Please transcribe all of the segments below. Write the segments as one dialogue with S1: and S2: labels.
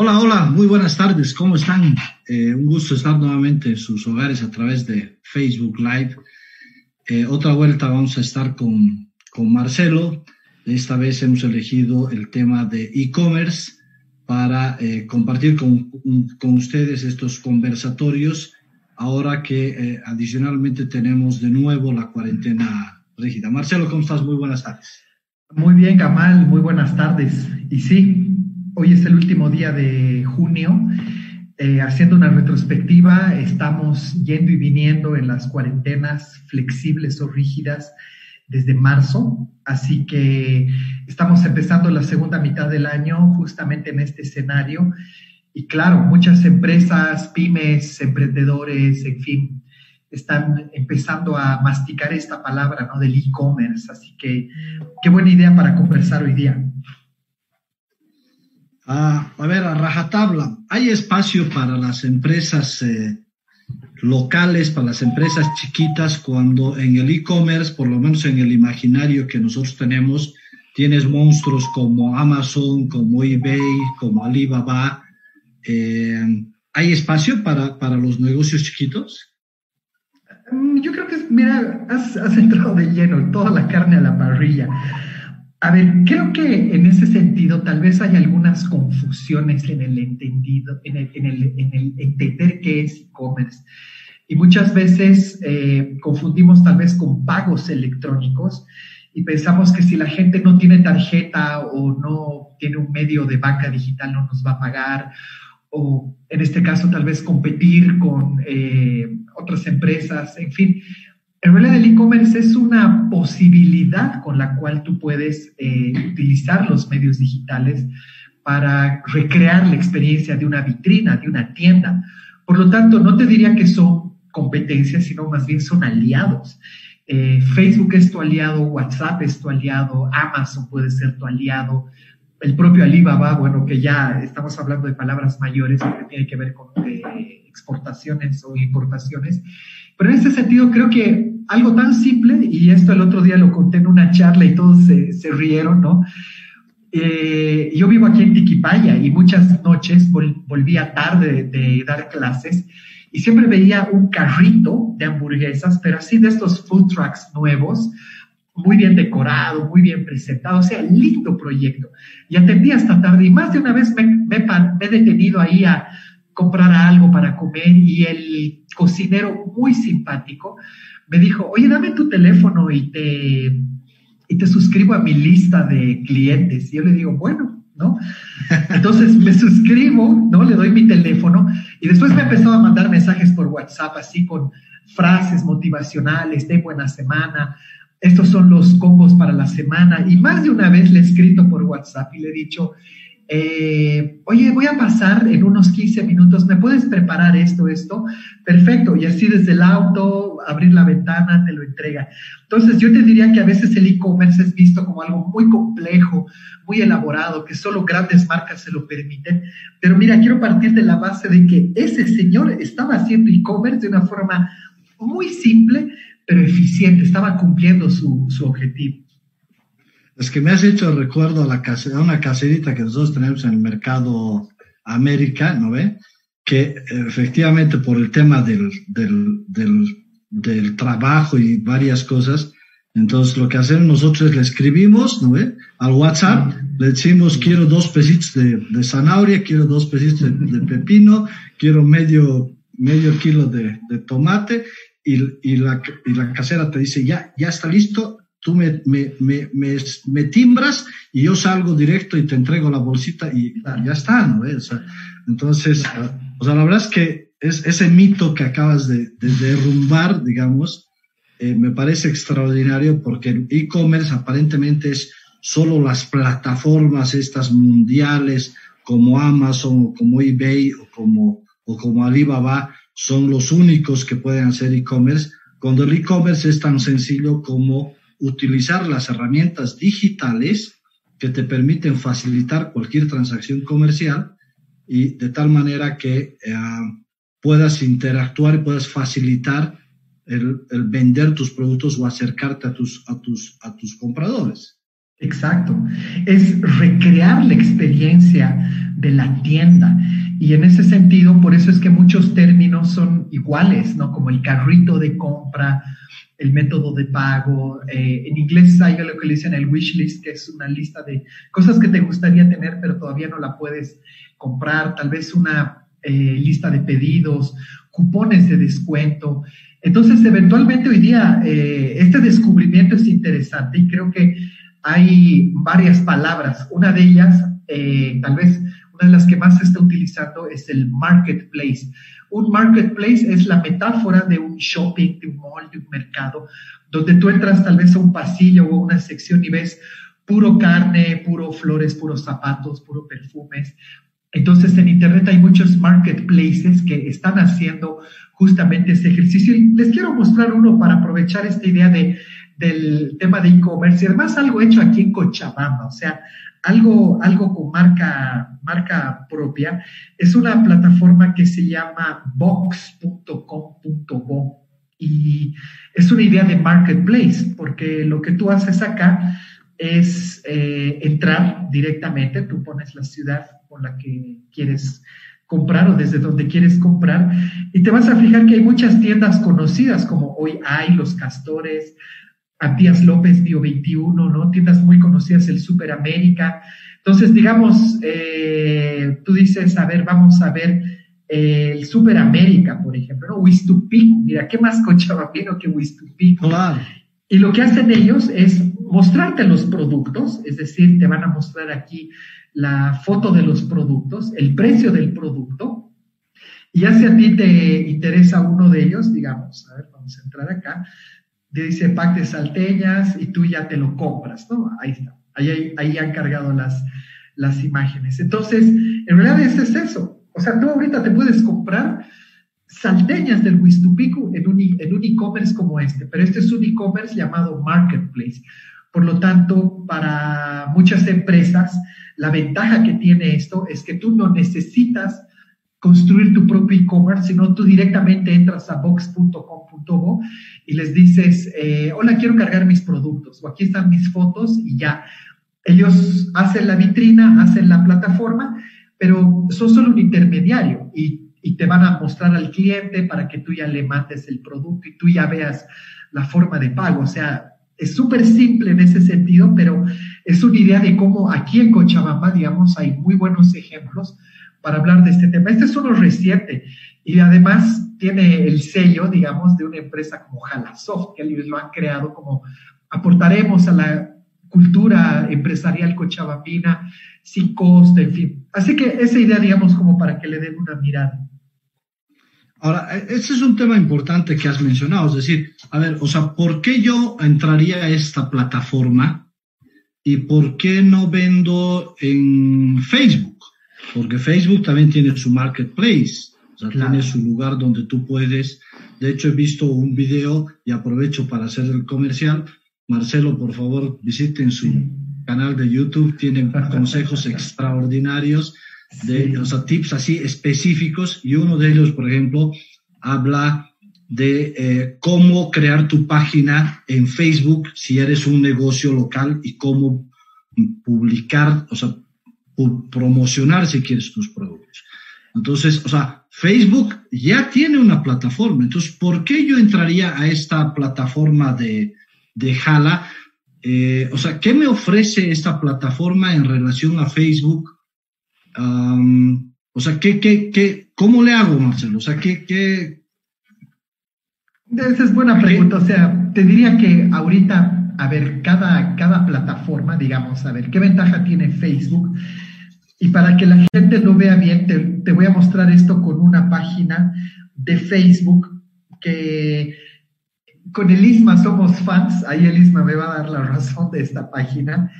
S1: Hola, hola, muy buenas tardes, ¿cómo están? Eh, un gusto estar nuevamente en sus hogares a través de Facebook Live. Eh, otra vuelta vamos a estar con, con Marcelo. Esta vez hemos elegido el tema de e-commerce para eh, compartir con, con, ustedes estos conversatorios ahora que adicionalmente tenemos de nuevo la cuarentena rígida. Marcelo, ¿cómo estás? Muy buenas tardes.
S2: Muy bien, Kamal, muy buenas tardes. Y sí, Hoy es el último día de junio. Eh, haciendo una retrospectiva, estamos yendo y viniendo en las cuarentenas flexibles o rígidas desde marzo, así que estamos empezando la segunda mitad del año justamente en este escenario. Y claro, muchas empresas, pymes, emprendedores, en fin, están empezando a masticar esta palabra ¿no? del e-commerce. Así que qué buena idea para conversar hoy día.
S1: Ah, a ver, a rajatabla, ¿hay espacio para las empresas eh, locales, para las empresas chiquitas, cuando en el e-commerce, por lo menos en el imaginario que nosotros tenemos, tienes monstruos como Amazon, como eBay, como Alibaba? Eh, ¿Hay espacio para, para los negocios chiquitos?
S2: Mm, yo creo que, mira, has, has entrado de lleno toda la carne a la parrilla. A ver, creo que en ese sentido tal vez hay algunas confusiones en el entendido, en el, en el, en el entender qué es e-commerce. Y muchas veces eh, confundimos tal vez con pagos electrónicos y pensamos que si la gente no tiene tarjeta o no tiene un medio de banca digital no nos va a pagar o en este caso tal vez competir con eh, otras empresas, en fin, en realidad el e-commerce es una posibilidad con la cual tú puedes eh, utilizar los medios digitales para recrear la experiencia de una vitrina, de una tienda. Por lo tanto, no te diría que son competencias, sino más bien son aliados. Eh, Facebook es tu aliado, WhatsApp es tu aliado, Amazon puede ser tu aliado, el propio Alibaba, bueno, que ya estamos hablando de palabras mayores que tiene que ver con eh, exportaciones o importaciones. Pero en ese sentido creo que algo tan simple, y esto el otro día lo conté en una charla y todos se, se rieron, ¿no? Eh, yo vivo aquí en Tiquipaya y muchas noches volvía tarde de, dar clases y siempre veía un carrito de hamburguesas, pero así de estos food trucks nuevos, muy bien decorado, muy bien presentado, o sea, lindo proyecto. Y atendí hasta tarde y más de una vez me, me, me he detenido ahí a comprar algo para comer y el cocinero muy simpático me dijo, oye, dame tu teléfono y te, y te suscribo a mi lista de clientes. Y yo le digo, bueno, ¿no? Entonces me suscribo, ¿no? Le doy mi teléfono y después me empezó a mandar mensajes por WhatsApp así con frases motivacionales de buena semana. Estos son los combos para la semana. Y más de una vez le he escrito por WhatsApp y le he dicho, eh, oye, voy a pasar en unos 15 minutos, ¿me puedes preparar esto, esto? Perfecto, y así desde el auto, abrir la ventana, te lo entrega. Entonces, yo te diría que a veces el e-commerce es visto como algo muy complejo, muy elaborado, que solo grandes marcas se lo permiten. Pero mira, quiero partir de la base de que ese señor estaba haciendo e-commerce de una forma muy simple, pero eficiente, estaba cumpliendo su, su objetivo.
S1: Es que me has hecho recuerdo a, la a una caserita que nosotros tenemos en el mercado América, ¿no ve? Que efectivamente por el tema del, del, del, del, trabajo y varias cosas, entonces lo que hacemos nosotros es le escribimos, ¿no ve? Al WhatsApp, le decimos quiero dos pesitos de, de zanahoria, quiero dos pesitos de, de, pepino, quiero medio, medio kilo de, de tomate y, y, la, y la casera te dice ya, ya está listo, tú me, me, me, me, timbras y yo salgo directo y te entrego la bolsita y ya está, ¿no? O sea, entonces, o sea, la verdad es que es, ese mito que acabas de, de derrumbar, digamos, eh, me parece extraordinario porque el e-commerce aparentemente es solo las plataformas estas mundiales como Amazon o como eBay o como, o como Alibaba son los únicos que pueden hacer e-commerce, cuando el e-commerce es tan sencillo como utilizar las herramientas digitales que te permiten facilitar cualquier transacción comercial y de tal manera que eh, puedas interactuar y puedas facilitar el, vender tus productos o acercarte a tus, a tus, a tus compradores.
S2: Exacto. Es recrear la experiencia de la tienda. Y en ese sentido, por eso es que muchos términos son iguales, ¿no? Como el carrito de compra, el método de pago. Eh, en inglés hay lo que le dicen el wish list, que es una lista de cosas que te gustaría tener, pero todavía no la puedes comprar. Tal vez una eh, lista de pedidos, cupones de descuento. Entonces, eventualmente hoy día, eh, este descubrimiento es interesante y creo que hay varias palabras. Una de ellas, tal vez una de las que más se está utilizando es el marketplace. Un marketplace es la metáfora de un shopping, de un mall, de un mercado, donde tú entras tal vez a un pasillo o una sección y ves puro carne, puro flores, puros zapatos, puro perfumes. Entonces en Internet hay muchos marketplaces que están haciendo justamente ese ejercicio. Y les quiero mostrar uno para aprovechar esta idea de, del tema de e-commerce y además algo hecho aquí en Cochabamba. O sea, algo, algo con marca, marca propia, es una plataforma que se llama box.com.bo y es una idea de marketplace, porque lo que tú haces acá es eh, entrar directamente, tú pones la ciudad con la que quieres comprar o desde donde quieres comprar y te vas a fijar que hay muchas tiendas conocidas como hoy hay los castores, Díaz López Bio 21, ¿no? Tiendas muy conocidas, el Super América. Entonces, digamos, eh, tú dices, a ver, vamos a ver eh, el Super América, por ejemplo, ¿no? Wistupico, mira, ¿qué más cochabambino que Wistupico? Claro. Y lo que hacen ellos es mostrarte los productos, es decir, te van a mostrar aquí la foto de los productos, el precio del producto, y ya si a ti te interesa uno de ellos, digamos, a ver, vamos a entrar acá, dice pack de salteñas y tú ya te lo compras, ¿no? Ahí está, ahí, ahí han cargado las, las imágenes. Entonces, en realidad ese es eso. O sea, tú ahorita te puedes comprar salteñas del Huistupico en un, en un e-commerce como este, pero este es un e-commerce llamado Marketplace. Por lo tanto, para muchas empresas, la ventaja que tiene esto es que tú no necesitas construir tu propio e-commerce, sino tú directamente entras a box.com.bo y les dices, eh, hola, quiero cargar mis productos, o aquí están mis fotos y ya. Ellos hacen la vitrina, hacen la plataforma, pero son solo un intermediario y, y te van a mostrar al cliente para que tú ya le mandes el producto y tú ya veas la forma de pago. O sea, es súper simple en ese sentido, pero es una idea de cómo aquí en Cochabamba, digamos, hay muy buenos ejemplos para hablar de este tema. Este es uno reciente y además tiene el sello, digamos, de una empresa como Halasoft, que ellos lo han creado como aportaremos a la cultura empresarial cochabambina sin coste, en fin. Así que esa idea, digamos, como para que le den una mirada.
S1: Ahora, ese es un tema importante que has mencionado, es decir, a ver, o sea, ¿por qué yo entraría a esta plataforma y por qué no vendo en Facebook? Porque Facebook también tiene su marketplace, o sea, tiene su lugar donde tú puedes. De hecho, he visto un video y aprovecho para hacer el comercial. Marcelo, por favor, visiten su canal de YouTube, tienen consejos extraordinarios, de, o sea, tips así específicos, y uno de ellos, por ejemplo, habla de eh, cómo crear tu página en Facebook si eres un negocio local y cómo publicar, o sea, promocionar, si quieres, tus productos. Entonces, o sea, Facebook ya tiene una plataforma. Entonces, ¿por qué yo entraría a esta plataforma de, de Jala? Eh, o sea, ¿qué me ofrece esta plataforma en relación a Facebook? o sea, ¿qué, qué, qué, ¿cómo le hago, Marcelo? O sea, ¿qué, qué...
S2: Esa es buena pregunta. O sea, te diría que ahorita, a ver, cada, cada plataforma, digamos, a ver, ¿qué ventaja tiene Facebook? Y para que la gente lo vea bien, te, voy a mostrar esto con una página de Facebook que con el ISMA somos fans, ahí el ISMA me va a dar la razón de esta página.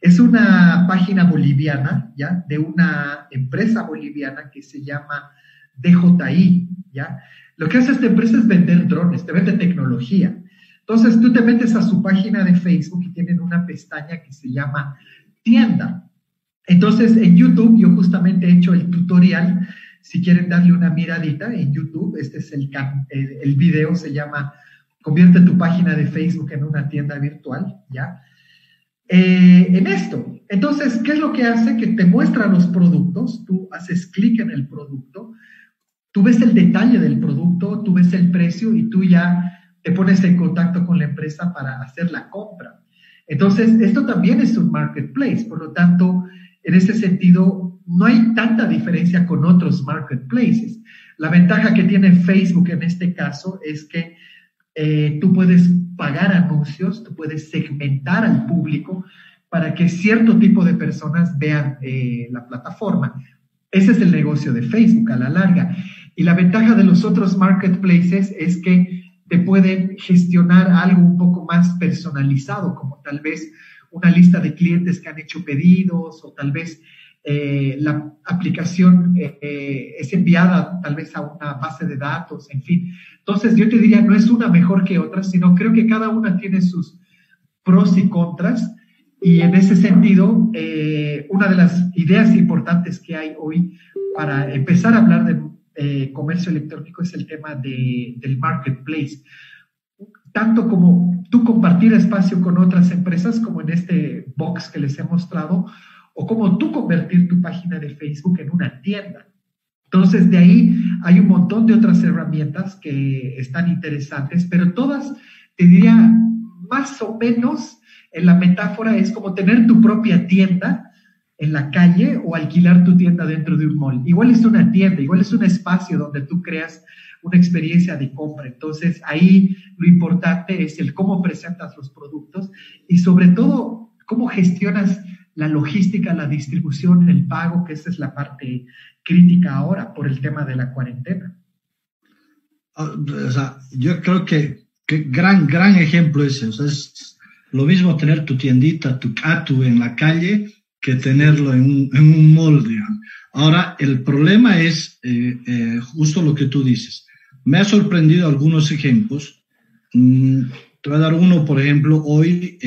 S2: Es una página boliviana, ¿ya? De una empresa boliviana que se llama DJI, ¿ya? Lo que hace esta empresa es vender drones, te vende tecnología. Entonces tú te metes a su página de Facebook y tienen una pestaña que se llama tienda. Entonces, en YouTube yo justamente he hecho el tutorial, si quieren darle una miradita en YouTube, este es el, el, video, se llama Convierte tu página de Facebook en una tienda virtual, ¿ya? eh, en esto. Entonces, ¿qué es lo que hace? Que te muestra los productos, tú haces clic en el producto, tú ves el detalle del producto, tú ves el precio y tú ya te pones en contacto con la empresa para hacer la compra. Entonces, esto también es un marketplace, por lo tanto, en ese sentido, no hay tanta diferencia con otros marketplaces. La ventaja que tiene Facebook en este caso es que eh, tú puedes pagar anuncios, tú puedes segmentar al público para que cierto tipo de personas vean eh, la plataforma. Ese es el negocio de Facebook a la larga. Y la ventaja de los otros marketplaces es que te pueden gestionar algo un poco más personalizado, como tal vez una lista de clientes que han hecho pedidos o tal vez eh, la aplicación eh, es enviada tal vez a una base de datos, en fin. Entonces yo te diría, no es una mejor que otra, sino creo que cada una tiene sus pros y contras. Y en ese sentido, eh, una de las ideas importantes que hay hoy para empezar a hablar de comercio electrónico es el tema de, del marketplace. Tanto como tú compartir espacio con otras empresas, como en este box que les he mostrado, o cómo tú convertir tu página de Facebook en una tienda. Entonces, de ahí hay un montón de otras herramientas que están interesantes, pero todas, te diría, más o menos en la metáfora es como tener tu propia tienda en la calle o alquilar tu tienda dentro de un mall. Igual es una tienda, igual es un espacio donde tú creas una experiencia de compra. Entonces, ahí lo importante es el cómo presentas los productos y sobre todo cómo gestionas la logística, la distribución, el pago, que esa es la parte crítica ahora por el tema de la cuarentena.
S1: Ah, yo creo que, gran, gran ejemplo ese. Es lo mismo tener tu tiendita, tu catu en la calle, que tenerlo en un, en un molde. Ahora, el problema es eh, eh, justo lo que tú dices. Me ha sorprendido algunos ejemplos. Mm, te voy a dar uno, por ejemplo, hoy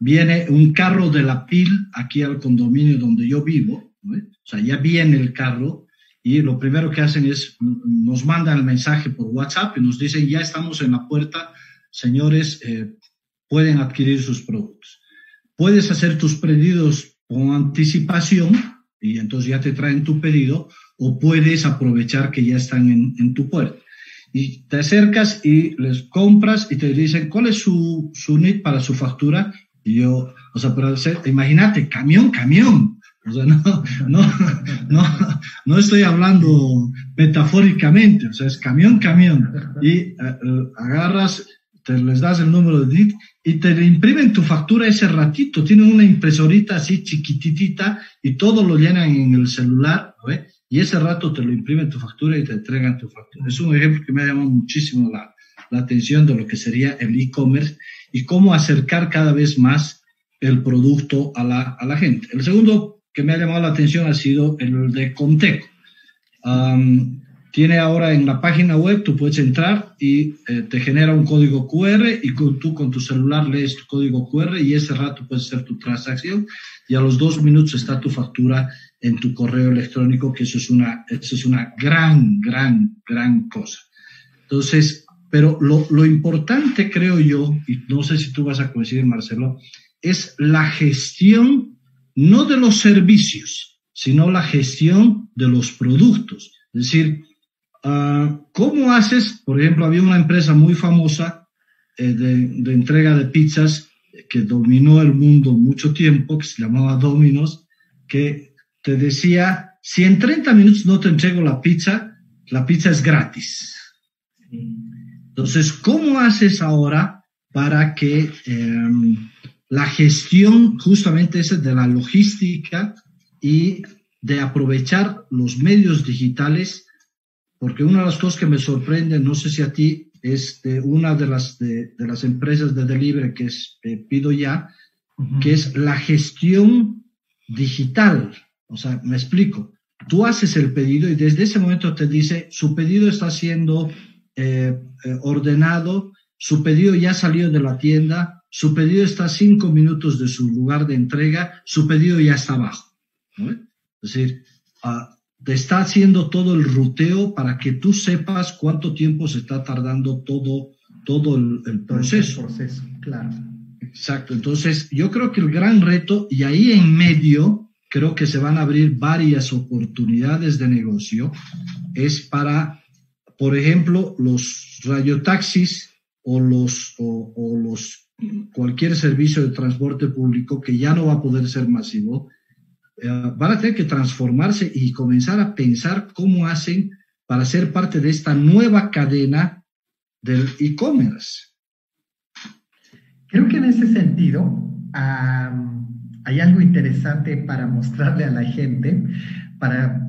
S1: viene un carro de la PIL aquí al condominio donde yo vivo, o sea, ya viene el carro y lo primero que hacen es nos mandan el mensaje por WhatsApp y nos dicen, ya estamos en la puerta, señores, eh, pueden adquirir sus productos. Puedes hacer tus pedidos con anticipación y entonces ya te traen tu pedido o puedes aprovechar que ya están en, en tu puerta. Y te acercas y les compras y te dicen cuál es su, su NIT para su factura y yo, o sea, pero imagínate, camión, camión. O sea, no, no, no, no estoy hablando metafóricamente, o sea, es camión, camión. Y eh, agarras, te les das el número de NIT y te imprimen tu factura ese ratito. Tienen una impresorita así chiquititita y todo lo llenan en el celular, ¿no? Y ese rato te lo imprimen tu factura y te entregan tu factura. Es un ejemplo que me ha llamado muchísimo la, la atención de lo que sería el e-commerce y cómo acercar cada vez más el producto a la, a la gente. El segundo que me ha llamado la atención ha sido el de Conteco. Tiene ahora en la página web, tú puedes entrar y eh, te genera un código QR y tú con tu celular lees tu código QR y ese rato puedes hacer tu transacción y a los dos minutos está tu factura en tu correo electrónico, que eso es una, eso es una gran, gran, gran cosa. Entonces, pero lo, lo, importante, creo yo, y no sé si tú vas a coincidir, Marcelo, es la gestión no de los servicios, sino la gestión de los productos. Es decir, uh, ¿cómo haces? Por ejemplo, había una empresa muy famosa eh, de, entrega de pizzas que dominó el mundo mucho tiempo, que se llamaba Domino's, que te decía, si en 30 minutos no te entrego la pizza, la pizza es gratis. Entonces, ¿cómo haces ahora para que eh, la gestión justamente esa de la logística y de aprovechar los medios digitales? Porque una de las cosas que me sorprende, no sé si a ti, es de una de las, de, de las empresas de delivery que es eh, Pido Ya, uh -huh. que es la gestión digital. O sea, me explico. Tú haces el pedido y desde ese momento te dice, su pedido está siendo eh, eh, ordenado, su pedido ya salió de la tienda, su pedido está a cinco minutos de su lugar de entrega, su pedido ya está abajo. ¿no? Es decir, uh, te está haciendo todo el ruteo para que tú sepas cuánto tiempo se está tardando todo, todo el, el proceso.
S2: El proceso, claro.
S1: Exacto, entonces yo creo que el gran reto, y ahí en medio, creo que se van a abrir varias oportunidades de negocio, es para, por ejemplo, los radiotaxis o los, o, los cualquier servicio de transporte público que ya no va a poder ser masivo, van a tener que transformarse y comenzar a pensar cómo hacen para ser parte de esta nueva cadena del e-commerce.
S2: Creo que en ese sentido hay algo interesante para mostrarle a la gente, para,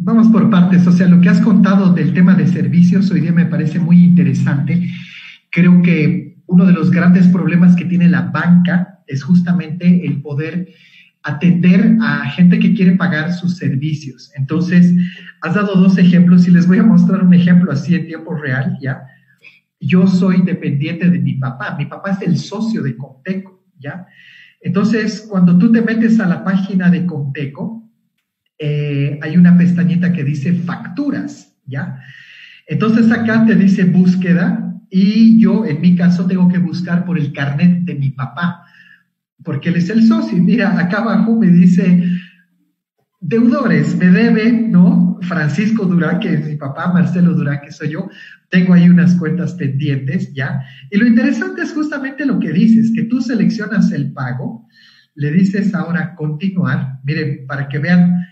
S2: vamos por partes, o sea, lo que has contado del tema de servicios hoy día me parece muy interesante. Creo que uno de los grandes problemas que tiene la banca es justamente el poder atender a gente que quiere pagar sus servicios. Entonces, has dado dos ejemplos y les voy a mostrar un ejemplo así en tiempo real, ¿ya? Yo soy dependiente de mi papá. Mi papá es el socio de Conteco, ¿ya? Entonces, cuando tú te metes a la página de Conteco, eh, hay una pestañita que dice facturas, ¿ya? Entonces acá te dice búsqueda y yo, en mi caso, tengo que buscar por el carnet de mi papá, porque él es el socio. Mira, acá abajo me dice deudores, me debe, ¿no? Francisco Durán, que es mi papá, Marcelo Durán, que soy yo, tengo ahí unas cuentas pendientes, ¿ya? Y lo interesante es justamente lo que dices, que tú seleccionas el pago, le dices ahora continuar, miren, para que vean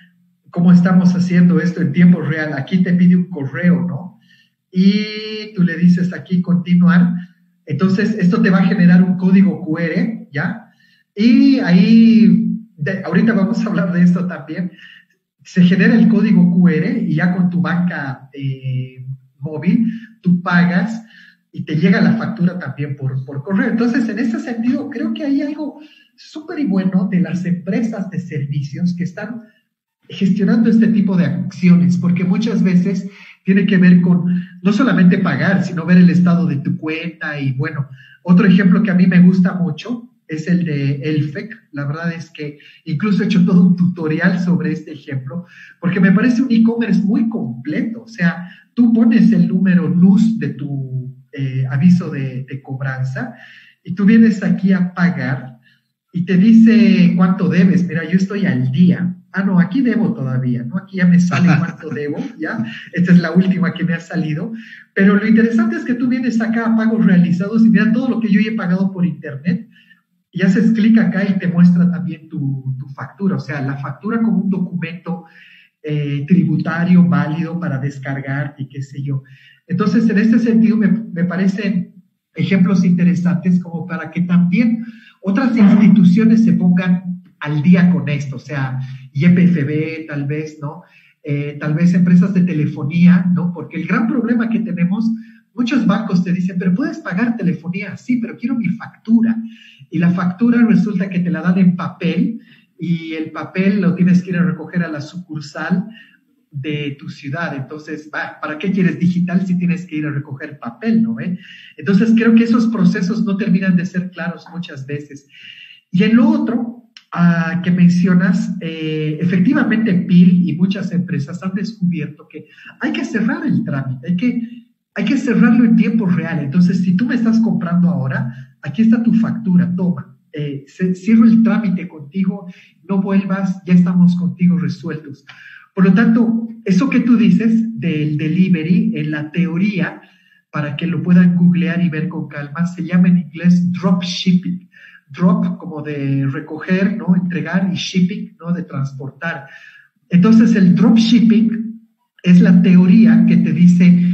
S2: cómo estamos haciendo esto en tiempo real, aquí te pide un correo, ¿no? Y tú le dices aquí continuar, entonces esto te va a generar un código QR, ¿ya? Y ahí ahorita vamos a hablar de esto también, se genera el código QR y ya con tu banca eh, móvil tú pagas y te llega la factura también por, por correo. Entonces, en ese sentido, creo que hay algo súper bueno de las empresas de servicios que están gestionando este tipo de acciones, porque muchas veces tiene que ver con no solamente pagar, sino ver el estado de tu cuenta y bueno, otro ejemplo que a mí me gusta mucho es el de Elfec. La verdad es que incluso he hecho todo un tutorial sobre este ejemplo, porque me parece un e-commerce muy completo. O sea, tú pones el número luz de tu eh, aviso de, de, cobranza y tú vienes aquí a pagar y te dice cuánto debes. Mira, yo estoy al día. Ah, no, aquí debo todavía, ¿no? Aquí ya me sale cuánto debo, ¿ya? Esta es la última que me ha salido. Pero lo interesante es que tú vienes acá a pagos realizados y mira todo lo que yo he pagado por internet y haces clic acá y te muestra también tu, factura, o sea, la factura como un documento eh, tributario válido para descargar y qué sé yo. Entonces, en este sentido, me, me parecen ejemplos interesantes como para que también otras instituciones se pongan al día con esto, o sea, YPFB tal vez, ¿no? Eh, tal vez empresas de telefonía, ¿no? Porque el gran problema que tenemos, muchos bancos te dicen, pero puedes pagar telefonía, sí, pero quiero mi factura y la factura resulta que te la dan en papel y el papel lo tienes que ir a recoger a la sucursal de tu ciudad. Entonces, ¿para qué quieres digital si tienes que ir a recoger papel, no ve? Entonces, creo que esos procesos no terminan de ser claros muchas veces. Y en lo otro ah, que mencionas, eh, efectivamente PIL y muchas empresas han descubierto que hay que cerrar el trámite, hay que, hay que cerrarlo en tiempo real. Entonces, si tú me estás comprando ahora, aquí está tu factura, toma, eh, cierro el trámite contigo, no vuelvas, ya estamos contigo resueltos. Por lo tanto, eso que tú dices del delivery, en la teoría, para que lo puedan googlear y ver con calma, se llama en inglés drop shipping. Drop como de recoger, ¿no? Entregar y shipping, ¿no? De transportar. Entonces, el drop shipping es la teoría que te dice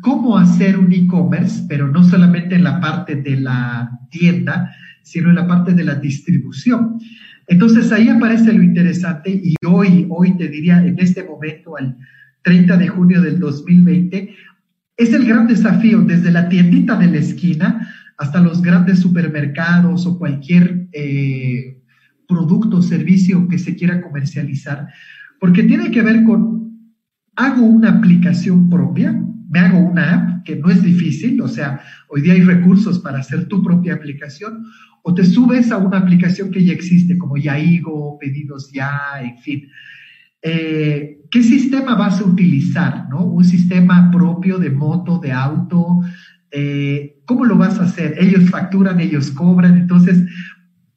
S2: cómo hacer un e-commerce, pero no solamente en la parte de la tienda, sino en la parte de la distribución. Entonces ahí aparece lo interesante y hoy, hoy te diría, en este momento, al 30 de junio del 2020, es el gran desafío desde la tiendita de la esquina hasta los grandes supermercados o cualquier eh, producto o servicio que se quiera comercializar, porque tiene que ver con, hago una aplicación propia, me hago una app, que no es difícil, o sea, hoy día hay recursos para hacer tu propia aplicación, o te subes a una aplicación que ya existe, como Yaigo, Pedidos Ya, en fin. Eh, ¿Qué sistema vas a utilizar? ¿no? Un sistema propio de moto, de auto, Eh, ¿Cómo lo vas a hacer? Ellos facturan, ellos cobran. Entonces,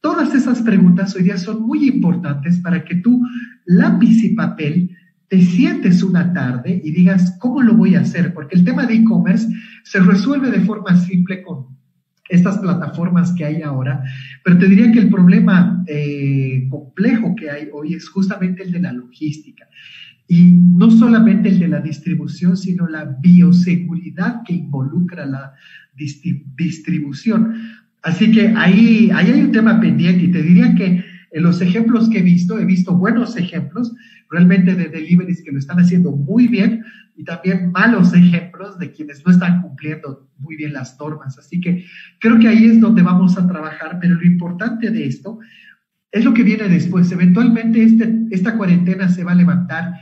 S2: todas esas preguntas hoy día son muy importantes para que tú, lápiz y papel, te sientes una tarde y digas, ¿cómo lo voy a hacer? Porque el tema de e-commerce se resuelve de forma simple con estas plataformas que hay ahora, pero te diría que el problema eh, complejo que hay hoy es justamente el de la logística. Y no solamente el de la distribución, sino la bioseguridad que involucra la distribución. Así que ahí, ahí hay un tema pendiente y te diría que en los ejemplos que he visto, he visto buenos ejemplos realmente de deliveries que lo están haciendo muy bien y también malos ejemplos de quienes no están cumpliendo muy bien las normas. Así que creo que ahí es donde vamos a trabajar, pero lo importante de esto es lo que viene después. Eventualmente este, esta cuarentena se va a levantar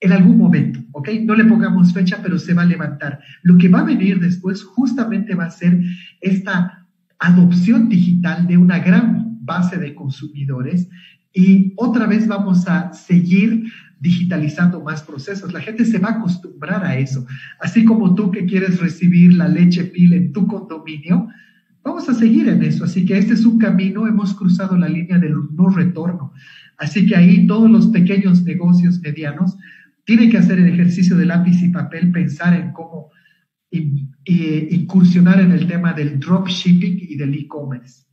S2: en algún momento, ¿ok? No le pongamos fecha, pero se va a levantar. Lo que va a venir después justamente va a ser esta adopción digital de una gran base de consumidores y otra vez vamos a seguir digitalizando más procesos. La gente se va a acostumbrar a eso. Así como tú que quieres recibir la leche pila en tu condominio, vamos a seguir en eso. Así que este es un camino, hemos cruzado la línea del no retorno. Así que ahí todos los pequeños negocios medianos tienen que hacer el ejercicio de lápiz y papel, pensar en cómo incursionar en el tema del dropshipping y del e-commerce.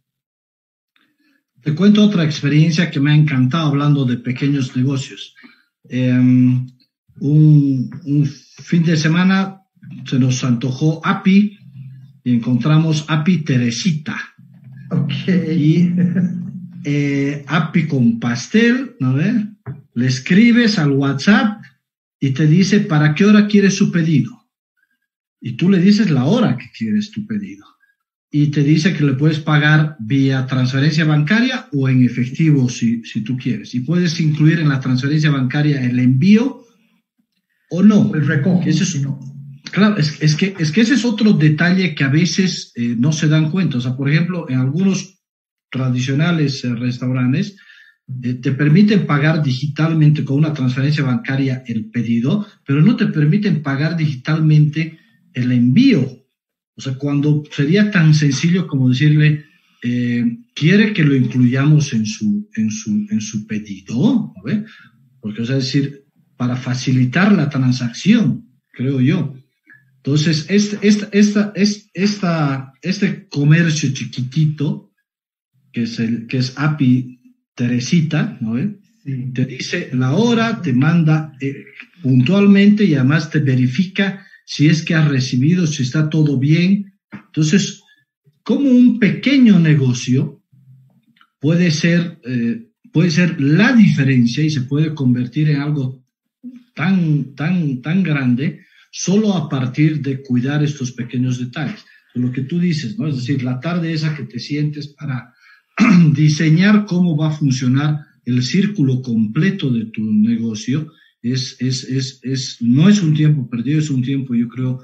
S1: Te cuento otra experiencia que me ha encantado hablando de pequeños negocios. Em, un, fin de semana se nos antojó API y encontramos API Teresita.
S2: Ok.
S1: Y eh, API con pastel, ¿no ves? Le escribes al WhatsApp y te dice para qué hora quieres su pedido. Y tú le dices la hora que quieres tu pedido y te dice que le puedes pagar vía transferencia bancaria o en efectivo si, si tú quieres. Y puedes incluir en la transferencia bancaria el envío o no.
S2: El recoge.
S1: es, no. Claro, es, es, que, es que ese es otro detalle que a veces eh, no se dan cuenta. O sea, por ejemplo, en algunos tradicionales eh, restaurantes eh, te permiten pagar digitalmente con una transferencia bancaria el pedido, pero no te permiten pagar digitalmente el envío o sea, cuando sería tan sencillo como decirle, eh, quiere que lo incluyamos en su, en su, en su pedido, ¿no? Porque, o sea, es decir, para facilitar la transacción, creo yo. Entonces, este, esta, esta, esta, este comercio chiquitito, que es, el, que es API Teresita, ¿no? Te dice la hora, te manda eh, puntualmente y además te verifica si es que has recibido, si está todo bien. Entonces, como un pequeño negocio puede ser, eh, puede ser la diferencia y se puede convertir en algo tan, tan, tan grande solo a partir de cuidar estos pequeños detalles. Lo que tú dices, ¿no? Es decir, la tarde esa que te sientes para diseñar cómo va a funcionar el círculo completo de tu negocio es, es, es, es, no es un tiempo perdido, es un tiempo, yo creo,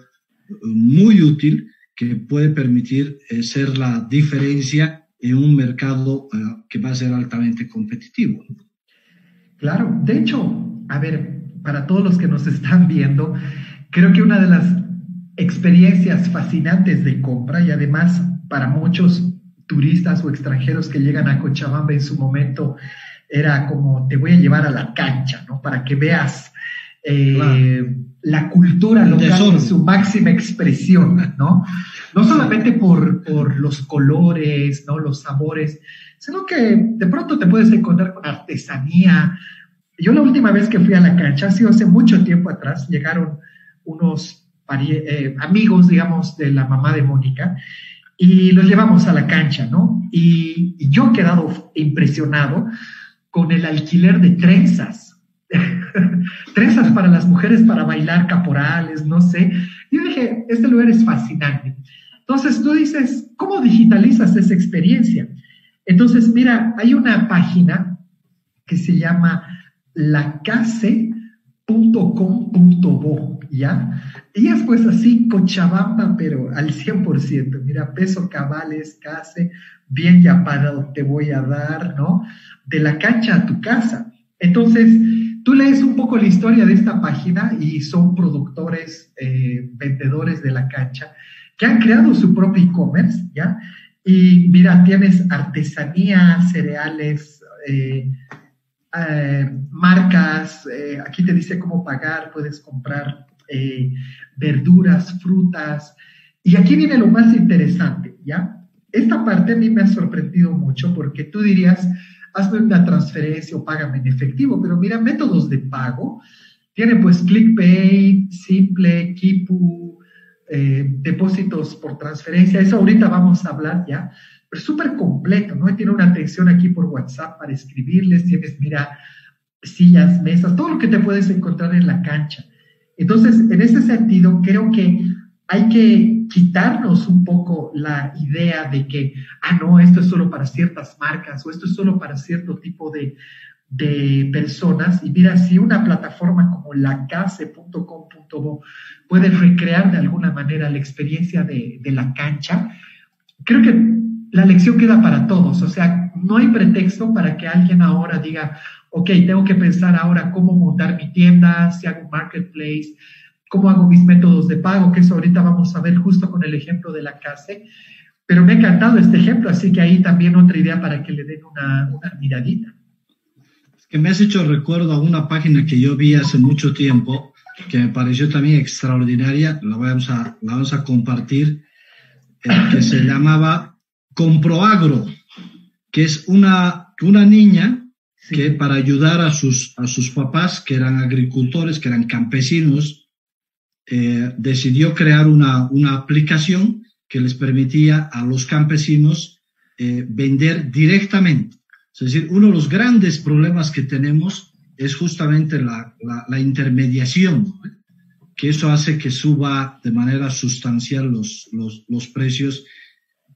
S1: muy útil que puede permitir eh, ser la diferencia en un mercado eh, que va a ser altamente competitivo.
S2: Claro, de hecho, a ver, para todos los que nos están viendo, creo que una de las experiencias fascinantes de compra y además para muchos turistas o extranjeros que llegan a Cochabamba en su momento era como te voy a llevar a la cancha, ¿no? Para que veas eh, la cultura local en su máxima expresión, ¿no? No solamente por, por, los colores, ¿no? Los sabores, sino que de pronto te puedes encontrar con artesanía. Yo la última vez que fui a la cancha, ha sido hace mucho tiempo atrás, llegaron unos eh, amigos, digamos, de la mamá de Mónica, y los llevamos a la cancha, ¿no? Y, y yo he quedado impresionado con el alquiler de trenzas. trenzas para las mujeres para bailar caporales, no sé. Yo dije, este lugar es fascinante. Entonces tú dices, ¿cómo digitalizas esa experiencia? Entonces, mira, hay una página que se llama lacase.com.bo, ¿ya? Y es pues así, Cochabamba, pero al 100%. Mira, peso cabales, case, bien ya parado te voy a dar, ¿no? De la cancha a tu casa. Entonces, tú lees un poco la historia de esta página y son productores, eh, vendedores de la cancha. que han creado su propio e-commerce, ¿ya? Y mira, tienes artesanía, cereales, eh, eh, marcas, aquí te dice cómo pagar, puedes comprar verduras, frutas. Y aquí viene lo más interesante, ¿ya? Esta parte a mí me ha sorprendido mucho porque tú dirías, hazme una transferencia o págame en efectivo, pero mira, métodos de pago. Tiene pues ClickPay, Simple, Kipu, eh, depósitos por transferencia, eso ahorita vamos a hablar ya, pero súper completo, ¿no? Tiene una atención aquí por WhatsApp para escribirles, tienes, mira, sillas, mesas, todo lo que te puedes encontrar en la cancha. Entonces, en ese sentido, creo que hay que quitarnos un poco la idea de que, ah, no, esto es solo para ciertas marcas o esto es solo para cierto tipo de, de personas. Y mira, si una plataforma como lacase.com.bo puede recrear de alguna manera la experiencia de, de, la cancha, creo que la lección queda para todos. O sea, no hay pretexto para que alguien ahora diga, ok, tengo que pensar ahora cómo montar mi tienda, si hago un marketplace, cómo hago mis métodos de pago, que eso ahorita vamos a ver justo con el ejemplo de la CASE. Pero me ha encantado este ejemplo, así que ahí también otra idea para que le den una, una miradita
S1: que me has hecho recuerdo a una página que yo vi hace mucho tiempo, que me pareció también extraordinaria, la vamos a, la vamos a compartir, eh, que se llamaba Comproagro, que es una, una niña que para ayudar a sus, a sus papás, que eran agricultores, que eran campesinos, eh, decidió crear una, una aplicación que les permitía a los campesinos eh, vender directamente. Es decir, uno de los grandes problemas que tenemos es justamente la, intermediación, que eso hace que suba de manera sustancial los, los, precios.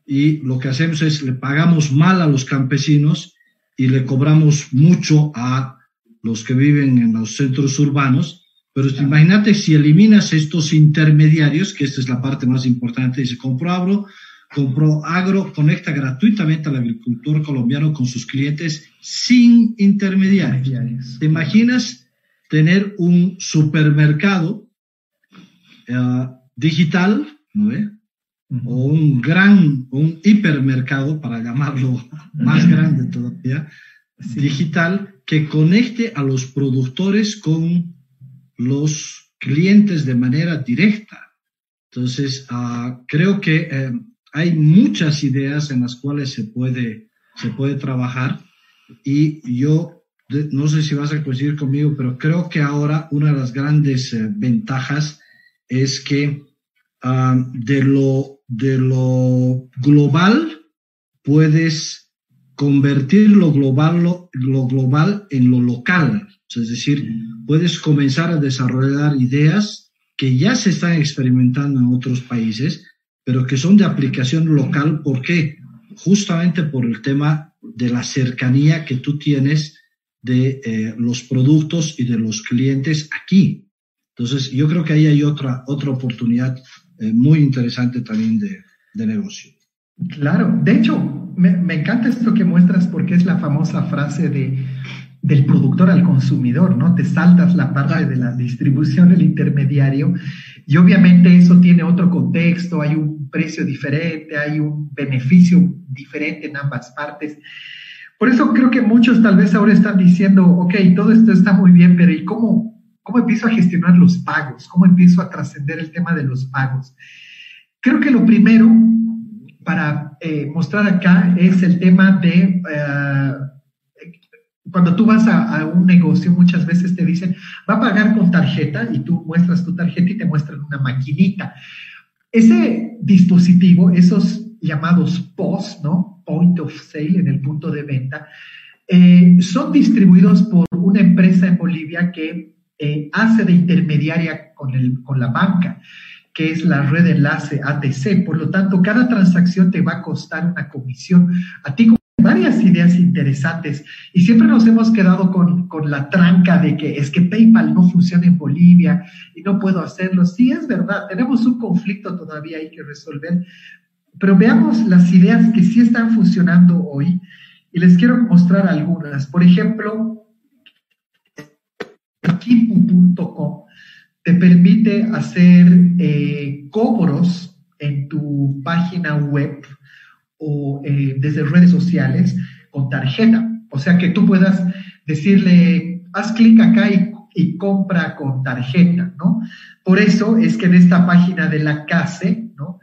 S1: Y lo que hacemos es le pagamos mal a los campesinos y le cobramos mucho a los que viven en los centros urbanos, pero imagínate si eliminas estos intermediarios, que esta es la parte más importante, dice, compro abro, Compro Agro conecta gratuitamente al agricultor colombiano con sus clientes sin intermediarios. ¿Te imaginas tener un supermercado eh, digital, ¿no O un gran, un hipermercado, para llamarlo más grande todavía, digital, que conecte a los productores con los clientes de manera directa. Entonces, ah, creo que eh, hay muchas ideas en las cuales se puede, se puede trabajar y yo no sé si vas a coincidir conmigo, pero creo que ahora una de las grandes eh, ventajas es que ah, de, lo, de lo global puedes convertir lo global, lo, lo global en lo local. Es decir, puedes comenzar a desarrollar ideas que ya se están experimentando en otros países, pero que son de aplicación local. ¿Por qué? Justamente por el tema de la cercanía que tú tienes de eh, los productos y de los clientes aquí. Entonces, yo creo que ahí hay otra, otra oportunidad eh, muy interesante también de, de, negocio.
S2: Claro, de hecho, me, me encanta esto que muestras porque es la famosa frase de del productor al consumidor, ¿no? Te saltas la parte de la distribución, el intermediario, y obviamente eso tiene otro contexto, hay un precio diferente, hay un beneficio diferente en ambas partes. Por eso creo que muchos tal vez ahora están diciendo, ok, todo esto está muy bien, pero ¿y cómo, cómo empiezo a gestionar los pagos? ¿Cómo empiezo a trascender el tema de los pagos? Creo que lo primero para eh, mostrar acá es el tema de... Eh, cuando tú vas a, un negocio, muchas veces te dicen, va a pagar con tarjeta y tú muestras tu tarjeta y te muestran una maquinita. Ese dispositivo, esos llamados POS, ¿no? Point of Sale en el punto de venta, eh, son distribuidos por una empresa en Bolivia que eh, hace de intermediaria con, el, con la banca que es la red de enlace ATC. Por lo tanto, cada transacción te va a costar una comisión. A ti varias ideas interesantes y siempre nos hemos quedado con, con, la tranca de que es que PayPal no funciona en Bolivia y no puedo hacerlo. Sí, es verdad, tenemos un conflicto todavía hay que resolver, pero veamos las ideas que sí están funcionando hoy y les quiero mostrar algunas. Por ejemplo, Kipu.com te permite hacer eh, cobros en tu página web o eh, desde redes sociales con tarjeta. O sea, que tú puedas decirle, haz clic acá y, compra con tarjeta, ¿no? Por eso es que en esta página de la CASE, ¿no?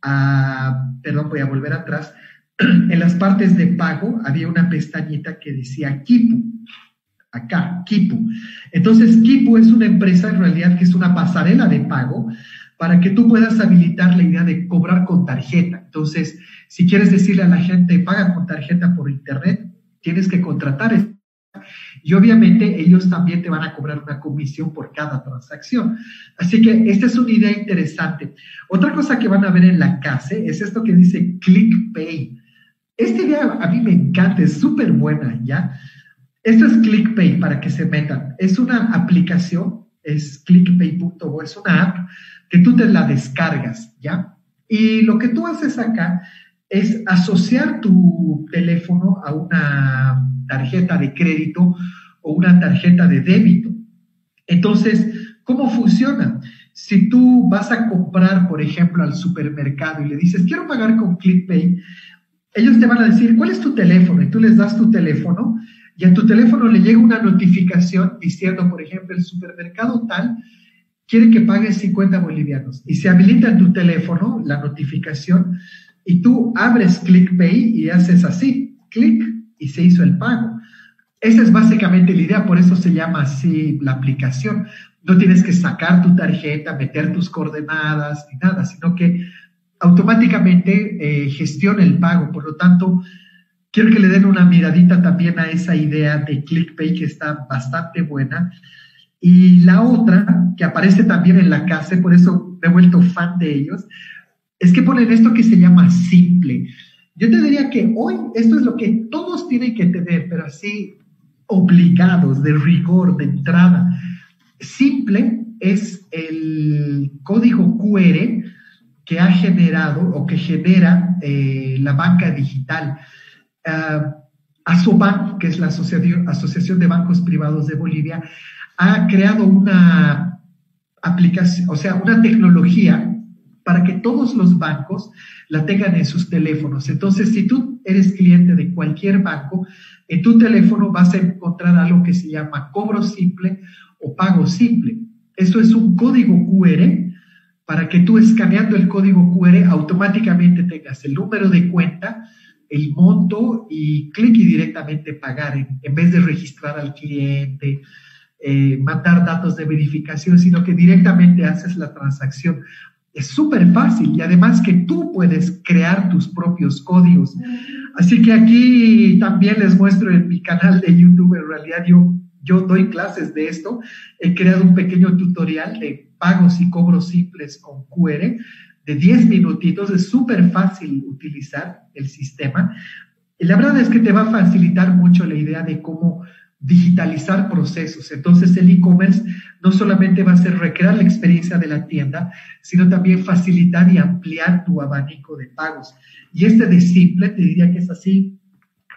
S2: Ah, perdón, voy a volver atrás, en las partes de pago había una pestañita que decía Kipu, acá, Kipu. Entonces, Kipu es una empresa en realidad que es una pasarela de pago para que tú puedas habilitar la idea de cobrar con tarjeta. Entonces, si quieres decirle a la gente, paga con tarjeta por internet, tienes que contratar y obviamente ellos también te van a cobrar una comisión por cada transacción. Así que esta es una idea interesante. Otra cosa que van a ver en la casa es esto que dice ClickPay. Esta idea a mí me encanta, es súper buena, ¿ya? Esto es ClickPay para que se metan. Es una aplicación, es clickpay.bo, es una app que tú te la descargas, ¿ya? Y lo que tú haces acá es asociar tu teléfono a una tarjeta de crédito o una tarjeta de débito. Entonces, ¿cómo funciona? Si tú vas a comprar, por ejemplo, al supermercado y le dices, quiero pagar con ClickPay, ellos te van a decir, ¿cuál es tu teléfono? Y tú les das tu teléfono y a tu teléfono le llega una notificación diciendo, por ejemplo, el supermercado tal quiere que pagues 50 bolivianos. Y se habilita en tu teléfono la notificación y tú abres ClickPay y haces así, clic y se hizo el pago. Esa es básicamente la idea, por eso se llama así la aplicación. No tienes que sacar tu tarjeta, meter tus coordenadas ni nada, sino que automáticamente eh, gestiona el pago. Por lo tanto, quiero que le den una miradita también a esa idea de ClickPay que está bastante buena. Y la otra, que aparece también en la casa, por eso me he vuelto fan de ellos, es que ponen esto que se llama simple. Yo te diría que hoy esto es lo que todos tienen que tener, pero así obligados, de rigor, de entrada. Simple es el código QR que ha generado o que genera eh, la banca digital. Uh, ASOBAN, que es la Asociación, Asociación de Bancos Privados de Bolivia, ha creado una aplicación, o sea, una tecnología para que todos los bancos la tengan en sus teléfonos. Entonces, si tú eres cliente de cualquier banco, en tu teléfono vas a encontrar algo que se llama cobro simple o pago simple. Eso es un código QR para que tú escaneando el código QR automáticamente tengas el número de cuenta, el monto y clique directamente pagar en, vez de registrar al cliente, eh, mandar datos de verificación, sino que directamente haces la transacción. Es súper fácil y además que tú puedes crear tus propios códigos. Así que aquí también les muestro en mi canal de YouTube, en realidad yo, yo doy clases de esto. He creado un pequeño tutorial de pagos y cobros simples con QR de 10 minutitos. Es súper fácil utilizar el sistema. Y la verdad es que te va a facilitar mucho la idea de cómo digitalizar procesos. Entonces el e-commerce no solamente va a ser recrear la experiencia de la tienda, sino también facilitar y ampliar tu abanico de pagos. Y este de simple, te diría que es así,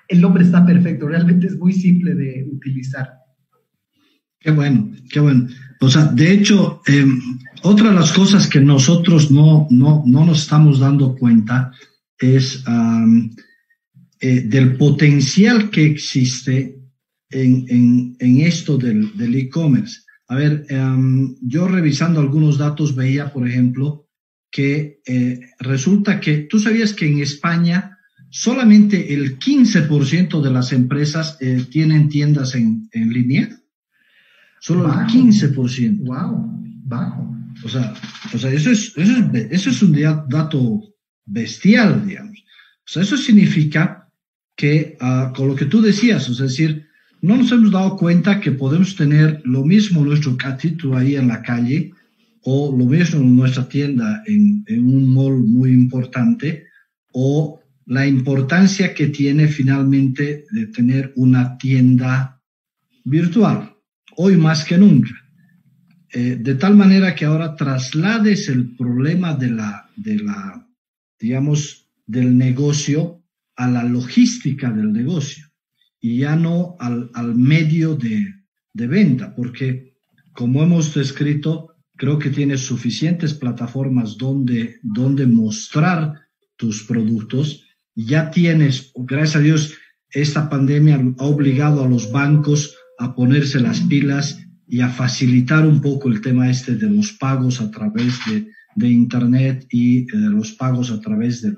S2: el nombre está perfecto, realmente es muy simple de utilizar.
S1: Qué bueno, qué bueno. O sea, de hecho, em, otra de las cosas que nosotros no, no, no nos estamos dando cuenta es eh, del potencial que existe en, esto del e-commerce. a ver, em, yo revisando algunos datos veía, por ejemplo, que eh, resulta que tú sabías que en España solamente el 15% de las empresas eh, tienen tiendas en, línea. Solo el 15%.
S2: Wow, bajo.
S1: O sea, o sea eso, es, eso, es, eso es un dato bestial, digamos. O sea, eso significa que, ah, con lo que tú decías, es decir, no nos hemos dado cuenta que podemos tener lo mismo nuestro catito ahí en la calle o lo mismo en nuestra tienda en, un mall muy importante o la importancia que tiene finalmente de tener una tienda virtual, hoy más que nunca. Eh, de tal manera que ahora traslades el problema de la, de la, digamos, del negocio a la logística del negocio y ya no al, al medio de, de, venta, porque como hemos descrito, creo que tienes suficientes plataformas donde, donde mostrar tus productos. Ya tienes, gracias a Dios, esta pandemia ha obligado a los bancos a ponerse las pilas y a facilitar un poco el tema este de los pagos a través de, de Internet y de eh, los pagos a través de,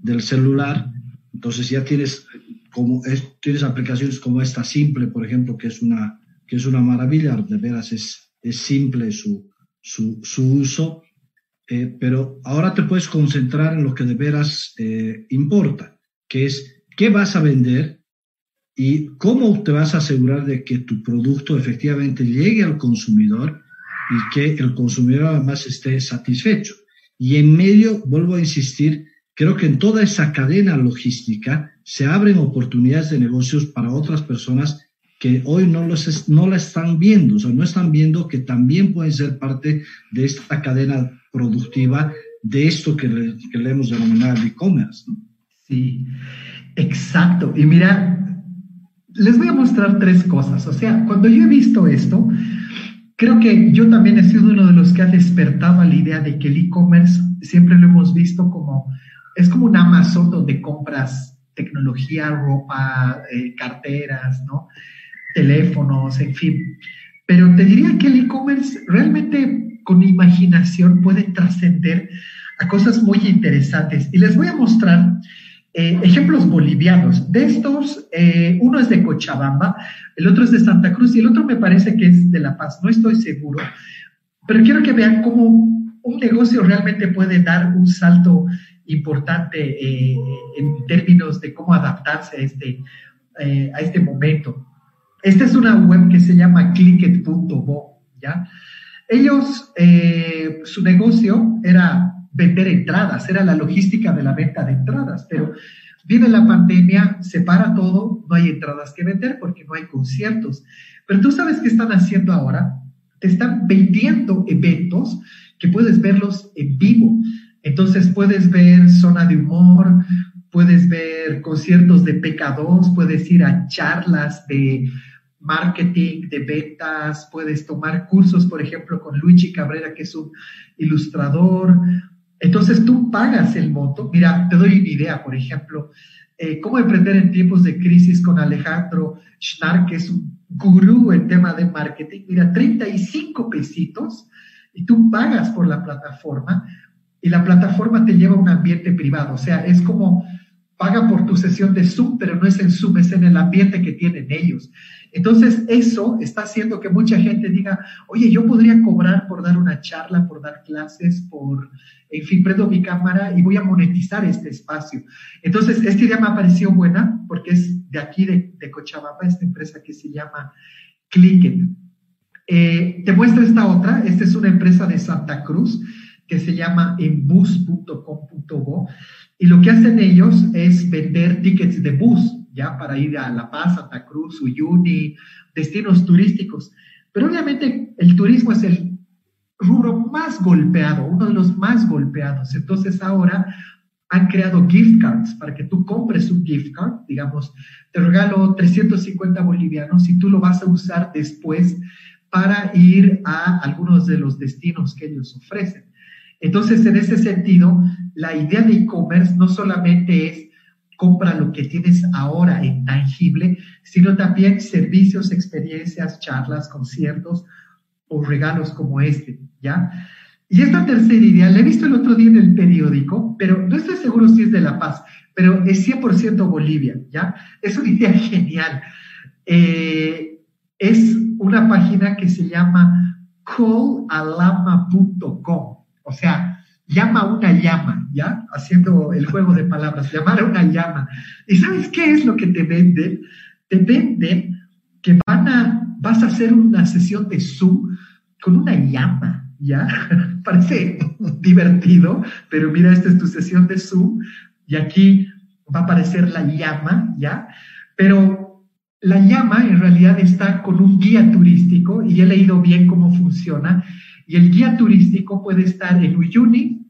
S1: del celular. Entonces ya tienes, como tienes aplicaciones como esta simple, por ejemplo, que es una, que es una maravilla, de veras es, es simple su, su, su uso, eh, pero ahora te puedes concentrar en lo que de veras eh, importa, que es qué vas a vender y cómo te vas a asegurar de que tu producto efectivamente llegue al consumidor y que el consumidor además esté satisfecho. Y en medio, vuelvo a insistir, creo que en toda esa cadena logística se abren oportunidades de negocios para otras personas que hoy no, los no la están viendo, o sea, no están viendo que también pueden ser parte de esta cadena productiva de esto que le, que hemos denominado e-commerce.
S2: Sí, exacto. Y mira, les voy a mostrar tres cosas. O sea, cuando yo he visto esto, creo que yo también he sido uno de los que ha despertado la idea de que el e-commerce siempre lo hemos visto como, es como un Amazon donde compras tecnología, ropa, eh, carteras, ¿no? Teléfonos, en fin. Pero te diría que el e-commerce realmente con imaginación puede trascender a cosas muy interesantes. Y les voy a mostrar eh, ejemplos bolivianos. De estos, eh, uno es de Cochabamba, el otro es de Santa Cruz y el otro me parece que es de La Paz, no estoy seguro, pero quiero que vean cómo un negocio realmente puede dar un salto importante eh, en términos de cómo adaptarse a este, a este momento. Esta es una web que se llama clicket.bo, ¿ya? Ellos, su negocio era vender entradas, era la logística de la venta de entradas, pero viene la pandemia, se para todo, no hay entradas que vender porque no hay conciertos. Pero tú sabes qué están haciendo ahora, te están vendiendo eventos que puedes verlos en vivo. Entonces puedes ver zona de humor, puedes ver conciertos de PK2, puedes ir a charlas de marketing, de ventas, puedes tomar cursos, por ejemplo, con Luigi Cabrera, que es un ilustrador, entonces tú pagas el voto. Mira, te doy una idea, por ejemplo, eh, cómo emprender en tiempos de crisis con Alejandro Schnarr, que es un gurú en tema de marketing. Mira, 35 pesitos y tú pagas por la plataforma y la plataforma te lleva a un ambiente privado. O sea, es como paga por tu sesión de Zoom, pero no es en Zoom, es en el ambiente que tienen ellos. Entonces, eso está haciendo que mucha gente diga, oye, yo podría cobrar por dar una charla, por dar clases, por, en fin, prendo mi cámara y voy a monetizar este espacio. Entonces, esta idea me ha buena porque es de aquí, de, de Cochabamba, esta empresa que se llama Clicket. Eh, te muestro esta otra, esta es una empresa de Santa Cruz que se llama embus.com.bo y lo que hacen ellos es vender tickets de bus, ya para ir a La Paz, Santa Cruz, Uyuni, destinos turísticos. Pero obviamente el turismo es el rubro más golpeado, uno de los más golpeados. Entonces ahora han creado gift cards para que tú compres un gift card, digamos, te regalo 350 bolivianos y tú lo vas a usar después para ir a algunos de los destinos que ellos ofrecen. Entonces, en ese sentido, la idea de e-commerce no solamente es compra lo que tienes ahora en tangible, sino también servicios, experiencias, charlas, conciertos o regalos como este, ¿ya? Y esta tercera idea la he visto el otro día en el periódico, pero no estoy seguro si es de La Paz, pero es 100% Bolivia, ¿ya? Es una idea genial. Eh, es una página que se llama callalama.com. O sea, llama una llama, ¿ya? Haciendo el juego de palabras, llamar a una llama. ¿Y sabes qué es lo que te venden? Te venden que van a, vas a hacer una sesión de Zoom con una llama, ¿ya? Parece divertido, pero mira, esta es tu sesión de Zoom y aquí va a aparecer la llama, ¿ya? Pero la llama en realidad está con un guía turístico y he leído bien cómo funciona y el guía turístico puede estar en Uyuni,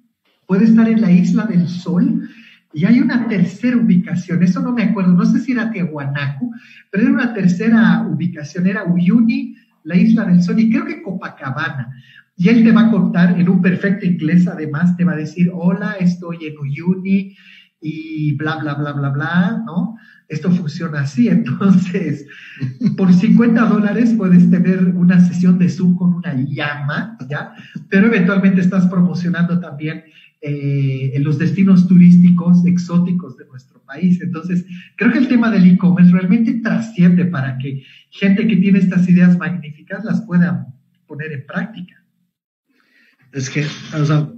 S2: puede estar en la Isla del Sol, y hay una tercera ubicación, eso no me acuerdo, no sé si era Tiahuanaco, pero era una tercera ubicación, era Uyuni, la Isla del Sol y creo que Copacabana. Y él te va a contar en un perfecto inglés, además, te va a decir, hola, estoy en Uyuni y bla, bla, bla, bla, bla, ¿no? Esto funciona así. Entonces, por 50 dólares puedes tener una sesión de Zoom con una llama, ¿ya? Pero eventualmente estás promocionando también eh, los destinos turísticos exóticos de nuestro país. Entonces, creo que el tema del e-commerce realmente trasciende para que gente que tiene estas ideas magníficas las pueda poner en práctica.
S1: Es que, o sea,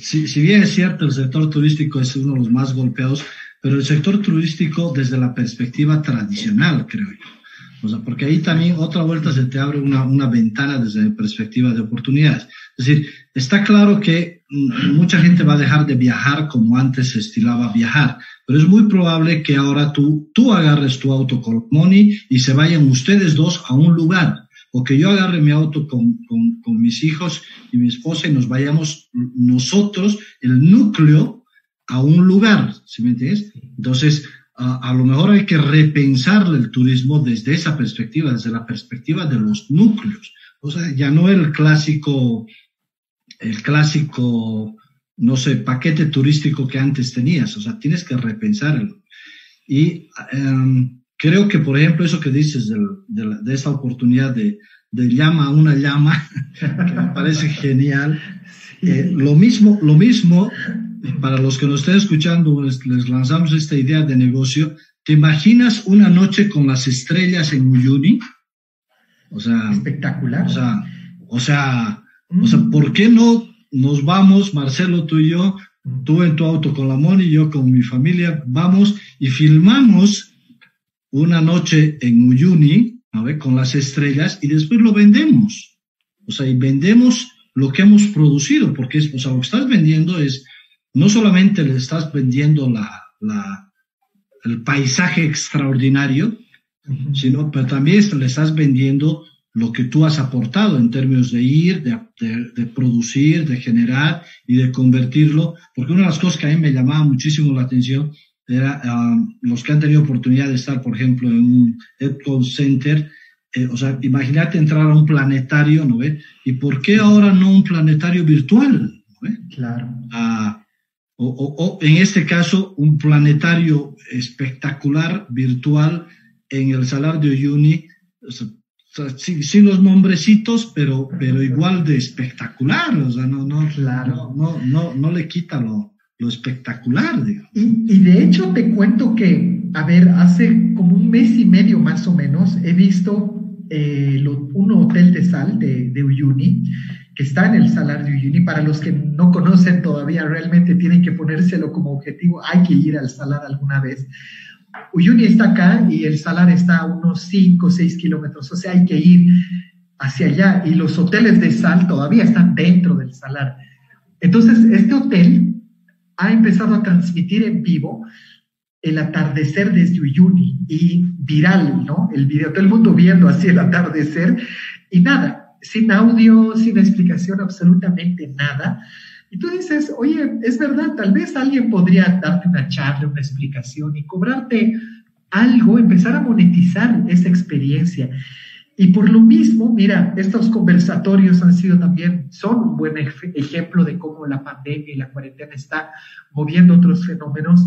S1: si, si bien es cierto, el sector turístico es uno de los más golpeados, pero el sector turístico desde la perspectiva tradicional, creo yo. O sea, porque ahí también otra vuelta se te abre una, una ventana desde la perspectiva de oportunidades. Es decir, está claro que mm, mucha gente va a dejar de viajar como antes se estilaba viajar, pero es muy probable que ahora tú, tú agarres tu auto con Money y se vayan ustedes dos a un lugar, o que yo agarre mi auto con, con, con mis hijos y mi esposa y nos vayamos nosotros, el núcleo, a un lugar, ¿sí me entiendes? Entonces, a, a, lo mejor hay que repensarle el turismo desde esa perspectiva, desde la perspectiva de los núcleos. O sea, ya no el clásico, el clásico, no sé, paquete turístico que antes tenías. O sea, tienes que repensarlo. Y um, creo que, por ejemplo, eso que dices de, de, de esta oportunidad de, de, llama a una llama, que me parece genial. Eh, lo mismo, lo mismo para los que nos estén escuchando, les, les, lanzamos esta idea de negocio. ¿Te imaginas una noche con las estrellas en Uyuni?
S2: O sea, espectacular.
S1: O sea, o sea, mm. o sea, ¿por qué no nos vamos, Marcelo, tú y yo, tú en tu auto con la Moni yo con mi familia, vamos y filmamos una noche en Uyuni, a ver, con las estrellas y después lo vendemos. O sea, y vendemos lo que hemos producido, porque es, o sea, lo que estás vendiendo es no solamente le estás vendiendo la, la, el paisaje extraordinario, uh -huh. sino pero también le estás vendiendo lo que tú has aportado en términos de ir, de, de, de, producir, de generar y de convertirlo, porque una de las cosas que a mí me llamaba muchísimo la atención era um, los que han tenido oportunidad de estar, por ejemplo, en un Epcot Center, eh, o sea, imagínate entrar a un planetario, ¿no ve? ¿Y por qué ahora no un planetario virtual? ¿no ve?
S2: Claro.
S1: Ah, o, o, o, en este caso un planetario espectacular virtual en el Salar de Uyuni, o sea, sin, sin, los nombrecitos, pero, pero igual de espectacular, o sea, no, no, claro. no, no, no, no le quita lo, lo espectacular, digamos.
S2: Y, y, de hecho te cuento que, a ver, hace como un mes y medio más o menos, he visto eh, lo, un hotel de sal de, de Uyuni, que está en el Salar de Uyuni. Para los que no conocen todavía, realmente tienen que ponérselo como objetivo. Hay que ir al Salar alguna vez. Uyuni está acá y el Salar está a unos 5 o 6 kilómetros, o sea, hay que ir hacia allá. Y los hoteles de sal todavía están dentro del Salar. Entonces, este hotel ha empezado a transmitir en vivo el atardecer desde Uyuni y viral, ¿no? El video, todo el mundo viendo así el atardecer y nada, sin audio, sin explicación, absolutamente nada. Y tú dices, oye, es verdad, tal vez alguien podría darte una charla, una explicación y cobrarte algo, empezar a monetizar esa experiencia. Y por lo mismo, mira, estos conversatorios han sido también, son un buen ejemplo de cómo la pandemia y la cuarentena está moviendo otros fenómenos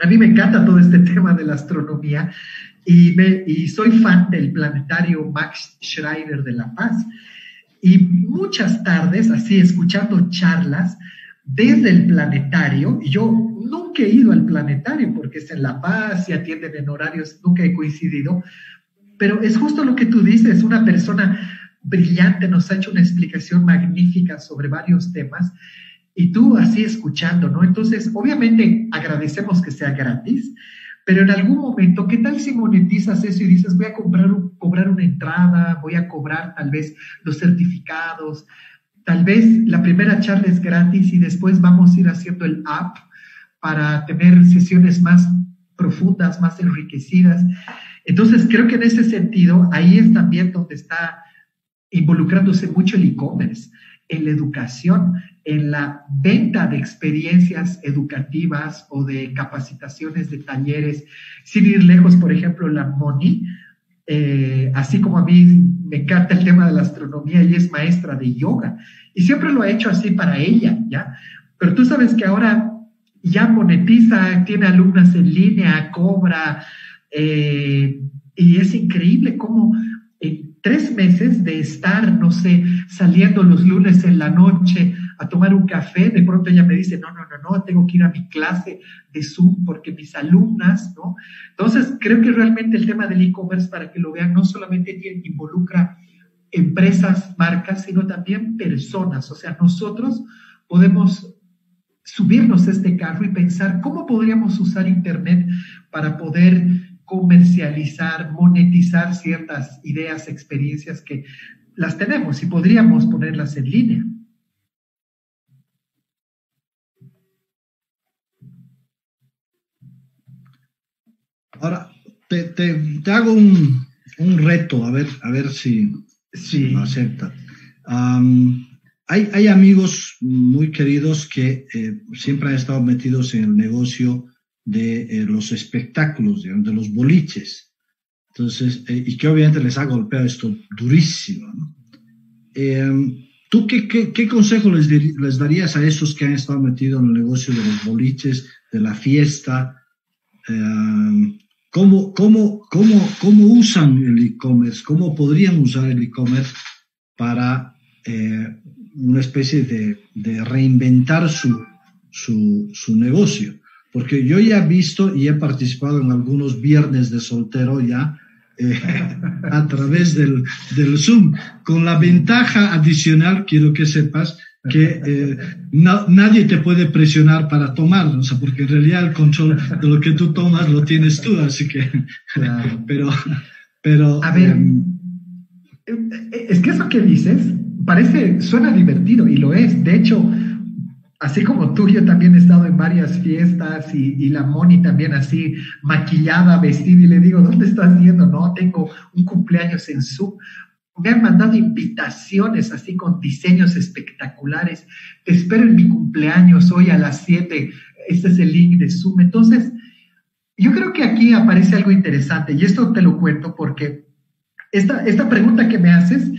S2: a mí me encanta todo este tema de la astronomía y, soy fan del planetario Max Schreiber de La Paz. Y muchas tardes, así escuchando charlas desde el planetario, y yo nunca he ido al planetario porque es en La Paz y atienden en horarios, nunca he coincidido, pero es justo lo que tú dices, una persona brillante nos ha hecho una explicación magnífica sobre varios temas y tú así escuchando, ¿no? Entonces, obviamente agradecemos que sea gratis, pero en algún momento, ¿qué tal si monetizas eso y dices, voy a cobrar una entrada, voy a cobrar tal vez los certificados, tal vez la primera charla es gratis y después vamos a ir haciendo el app para tener sesiones más profundas, más enriquecidas. Entonces, creo que en ese sentido, ahí es también donde está involucrándose mucho el e-commerce, en la educación en la venta de experiencias educativas o de capacitaciones de talleres, sin ir lejos, por ejemplo, la MONI, eh, así como a mí me encanta el tema de la astronomía y es maestra de yoga. Y siempre lo ha hecho así para ella, ¿ya? Pero tú sabes que ahora ya monetiza, tiene alumnas en línea, cobra, eh, y es increíble cómo en tres meses de estar, no sé, saliendo los lunes en la noche a tomar un café, de pronto ella me dice, no, no, no, no, tengo que ir a mi clase de Zoom porque mis alumnas, ¿no? Entonces, creo que realmente el tema del e-commerce, para que lo vean, no solamente tiene, involucra empresas, marcas, sino también personas. O sea, nosotros podemos subirnos a este carro y pensar cómo podríamos usar Internet para poder comercializar, monetizar ciertas ideas, experiencias que las tenemos y podríamos ponerlas en línea.
S1: Ahora, te, hago un, reto, a ver, a ver si, si lo acepta. hay, amigos muy queridos que eh, siempre han estado metidos en el negocio de eh, los espectáculos, de los boliches. Entonces, eh, y que obviamente les ha golpeado esto durísimo. ¿Tú qué, qué, consejo les, les, darías a esos que han estado metidos en el negocio de los boliches, de la fiesta? ¿Cómo, cómo, cómo, cómo usan el e-commerce? ¿Cómo podrían usar el e-commerce para eh, una especie de, de reinventar su, su, su, negocio? Porque yo ya he visto y he participado en algunos viernes de soltero ya eh, a través del, del Zoom, con la ventaja adicional, quiero que sepas, que eh, nadie te puede presionar para tomar, o sea, porque en realidad el control de lo que tú tomas lo tienes tú, así que, pero, pero...
S2: A ver, em, eh, es que eso que dices parece, suena divertido y lo es, de hecho, así como tú, yo también he estado en varias fiestas y, y, la Moni también así maquillada, vestida y le digo, ¿dónde estás yendo? No, tengo un cumpleaños en Zoom me han mandado invitaciones así con diseños espectaculares. Te espero en mi cumpleaños hoy a las 7. Este es el link de Zoom. Entonces, yo creo que aquí aparece algo interesante y esto te lo cuento porque esta, esta pregunta que me haces,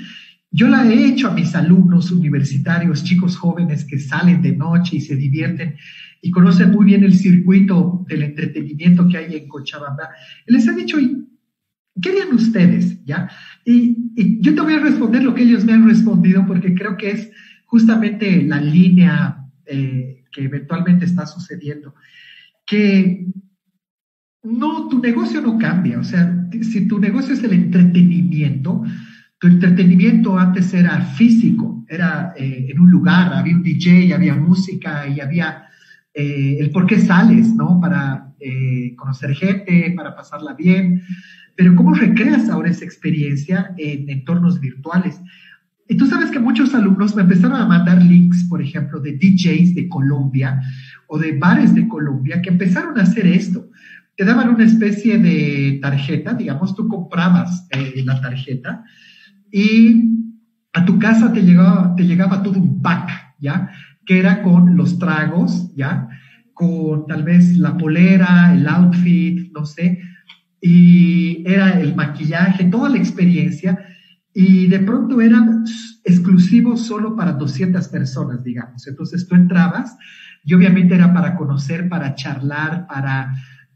S2: yo la he hecho a mis alumnos universitarios, chicos jóvenes que salen de noche y se divierten y conocen muy bien el circuito del entretenimiento que hay en Cochabamba. Les he dicho, ¿qué harían ustedes? ¿Ya? Y, yo te voy a responder lo que ellos me han respondido porque creo que es justamente la línea eh, que eventualmente está sucediendo. Que no, tu negocio no cambia. O sea, si tu negocio es el entretenimiento, tu entretenimiento antes era físico, era eh, en un lugar, había un DJ, había música y había eh, el por qué sales, ¿no? Para conocer gente, para pasarla bien. Pero ¿cómo recreas ahora esa experiencia en entornos virtuales? Y tú sabes que muchos alumnos me empezaron a mandar links, por ejemplo, de DJs de Colombia o de bares de Colombia que empezaron a hacer esto. Te daban una especie de tarjeta, digamos, tú comprabas eh, la tarjeta y a tu casa te llegaba, te llegaba todo un pack, ¿ya? Que era con los tragos, ¿ya? Con tal vez la polera, el outfit, no sé, y era el maquillaje, toda la experiencia, y de pronto era exclusivo solo para 200 personas, digamos. Entonces tú entrabas y obviamente era para conocer, para charlar, para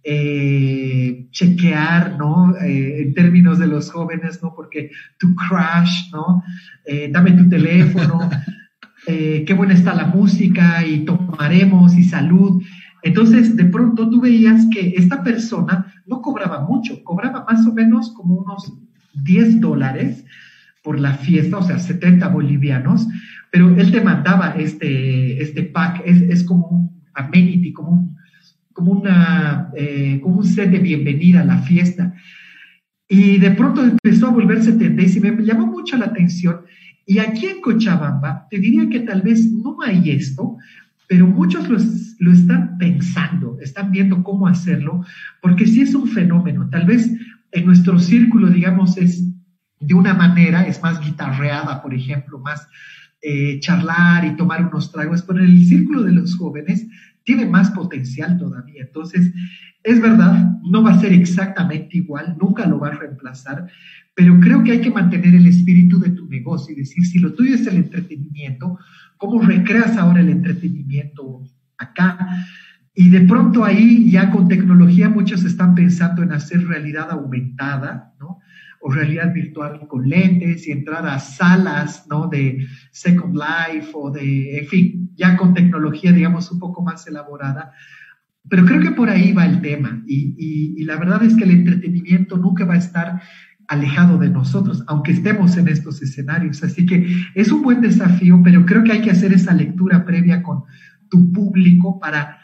S2: eh, chequear, ¿no? Eh, en términos de los jóvenes, ¿no? Porque tu crush, ¿no? Eh, dame tu teléfono, qué buena está la música y tomaremos y salud. Entonces, de pronto tú veías que esta persona no cobraba mucho, cobraba más o menos como unos 10 dólares por la fiesta, o sea, 70 bolivianos, pero él te mandaba este, este pack, es, como un amenity, como un, como, una, eh, como un set de bienvenida a la fiesta. Y de pronto empezó a volverse tendencia y me llamó mucho la atención. Y aquí en Cochabamba, te diría que tal vez no hay esto, pero muchos lo están pensando, están viendo cómo hacerlo, porque sí es un fenómeno. Tal vez en nuestro círculo, digamos, es de una manera, es más guitarreada, por ejemplo, más eh, charlar y tomar unos tragos, pero el círculo de los jóvenes tiene más potencial todavía. Entonces, es verdad, no va a ser exactamente igual, nunca lo va a reemplazar, pero creo que hay que mantener el espíritu de tu negocio y decir, si lo tuyo es el entretenimiento, ¿cómo recreas ahora el entretenimiento acá? Y de pronto ahí ya con tecnología muchos están pensando en hacer realidad aumentada, ¿no? O realidad virtual con lentes y entrar a salas, ¿no? De Second Life o de, en fin, ya con tecnología, digamos, un poco más elaborada. Pero creo que por ahí va el tema. Y, y la verdad es que el entretenimiento nunca va a estar alejado de nosotros, aunque estemos en estos escenarios. Así que es un buen desafío, pero creo que hay que hacer esa lectura previa con tu público para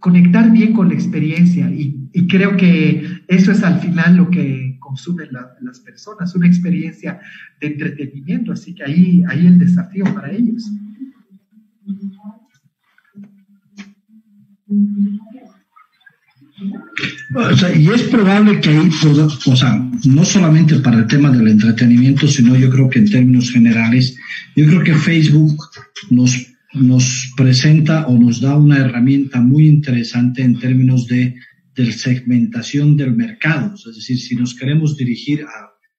S2: conectar bien con la experiencia y, creo que eso es al final lo que consumen las personas, una experiencia de entretenimiento, así que ahí, ahí el desafío para ellos.
S1: Y es probable que ahí, o sea, no solamente para el tema del entretenimiento, sino yo creo que en términos generales, yo creo que Facebook nos nos presenta o nos da una herramienta muy interesante en términos de, segmentación del mercado. Es decir, si nos queremos dirigir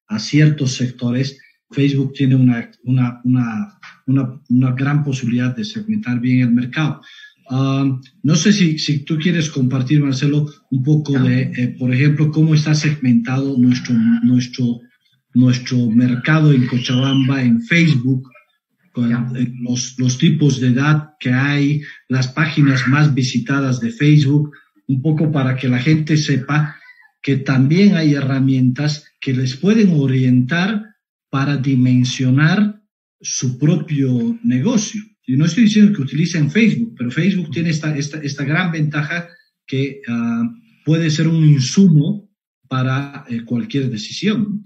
S1: a, ciertos sectores, Facebook tiene una, una, una, una, gran posibilidad de segmentar bien el mercado. Ah, no sé si, si, tú quieres compartir, Marcelo, un poco de, eh, por ejemplo, cómo está segmentado nuestro, nuestro, nuestro mercado en Cochabamba en Facebook eh, los, los tipos de edad que hay, las páginas más visitadas de Facebook, un poco para que la gente sepa que también hay herramientas que les pueden orientar para dimensionar su propio negocio. Yo no estoy diciendo que utilicen Facebook, pero Facebook tiene esta, esta, esta gran ventaja que ah, puede ser un insumo para eh, cualquier decisión.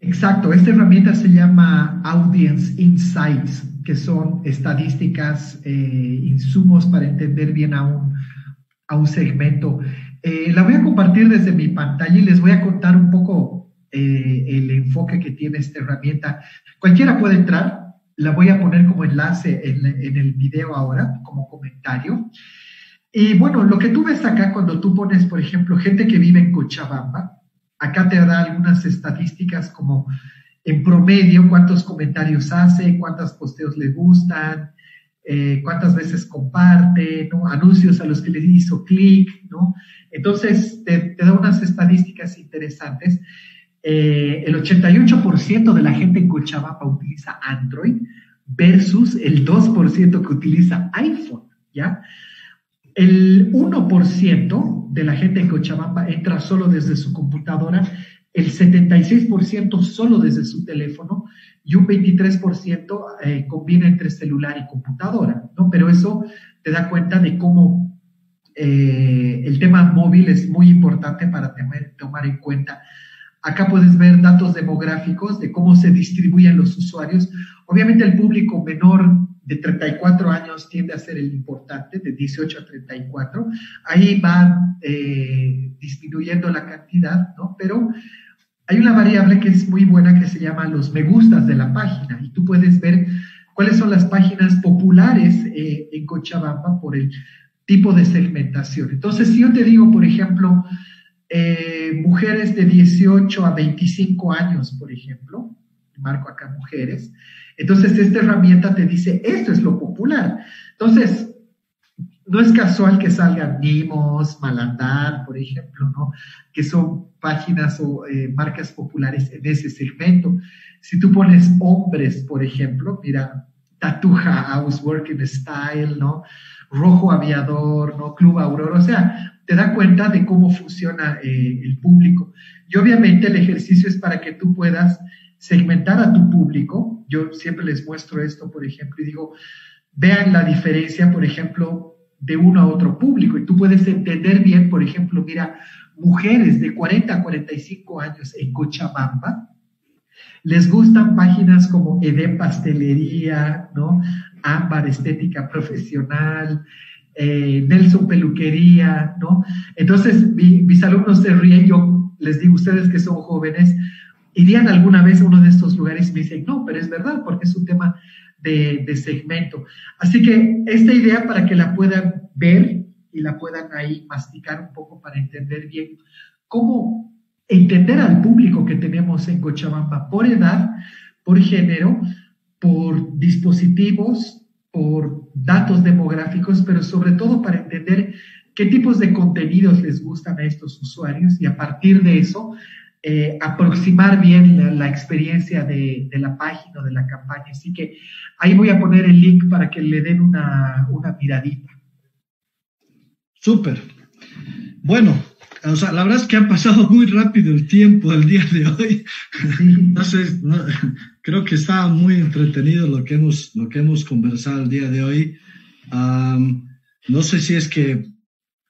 S2: Exacto, esta herramienta se llama Audience Insights, que son estadísticas, eh, insumos para entender bien a un, a un segmento. Eh, la voy a compartir desde mi pantalla y les voy a contar un poco eh, el enfoque que tiene esta herramienta. Cualquiera puede entrar, la voy a poner como enlace en, el video ahora, como comentario. Y bueno, lo que tú ves acá cuando tú pones, por ejemplo, gente que vive en Cochabamba, Acá te da algunas estadísticas como en promedio cuántos comentarios hace, cuántos posteos le gustan, eh, cuántas veces comparte, anuncios a los que le hizo clic, ¿no? Entonces te, da unas estadísticas interesantes. Eh, el 88% de la gente en Cochabamba utiliza Android versus el 2% que utiliza iPhone, ¿ya? El 1% de la gente en Cochabamba entra solo desde su computadora, el 76% solo desde su teléfono y un 23% eh, combina entre celular y computadora, ¿no? Pero eso te da cuenta de cómo eh, el tema móvil es muy importante para tomar en cuenta. Acá puedes ver datos demográficos de cómo se distribuyen los usuarios. Obviamente el público menor de 34 años tiende a ser el importante, de 18 a 34. Ahí va eh, disminuyendo la cantidad, ¿no? Pero hay una variable que es muy buena que se llama los me gustas de la página y tú puedes ver cuáles son las páginas populares eh, en Cochabamba por el tipo de segmentación. Entonces, si yo te digo, por ejemplo, eh, mujeres de 18 a 25 años, por ejemplo, marco acá mujeres, entonces, esta herramienta te dice, esto es lo popular. Entonces, no es casual que salgan Nimos, Malandar, por ejemplo, ¿no? Que son páginas o eh, marcas populares en ese segmento. Si tú pones hombres, por ejemplo, mira, Tatuja House Working Style, ¿no? Rojo Aviador, ¿no? Club Aurora, o sea, te da cuenta de cómo funciona eh, el público. Y obviamente el ejercicio es para que tú puedas segmentar a tu público. Yo siempre les muestro esto, por ejemplo, y digo, vean la diferencia, por ejemplo, de uno a otro público. Y tú puedes entender bien, por ejemplo, mira, mujeres de 40 a 45 años en Cochabamba, les gustan páginas como Edén Pastelería, ¿no? Ámbar Estética Profesional, eh, Nelson Peluquería, ¿no? Entonces, mis alumnos se ríen, yo les digo, ustedes que son jóvenes, irían alguna vez a uno de estos lugares y me dicen, no, pero es verdad, porque es un tema de, de, segmento. Así que esta idea para que la puedan ver y la puedan ahí masticar un poco para entender bien cómo entender al público que tenemos en Cochabamba por edad, por género, por dispositivos, por datos demográficos, pero sobre todo para entender qué tipos de contenidos les gustan a estos usuarios y a partir de eso eh, aproximar bien la, experiencia de, la página o de la campaña. Así que ahí voy a poner el link para que le den una, una miradita.
S1: Súper. Bueno, o sea, la verdad es que ha pasado muy rápido el tiempo del día de hoy. No sé, creo que está muy entretenido lo que hemos, lo que hemos conversado el día de hoy. no sé si es que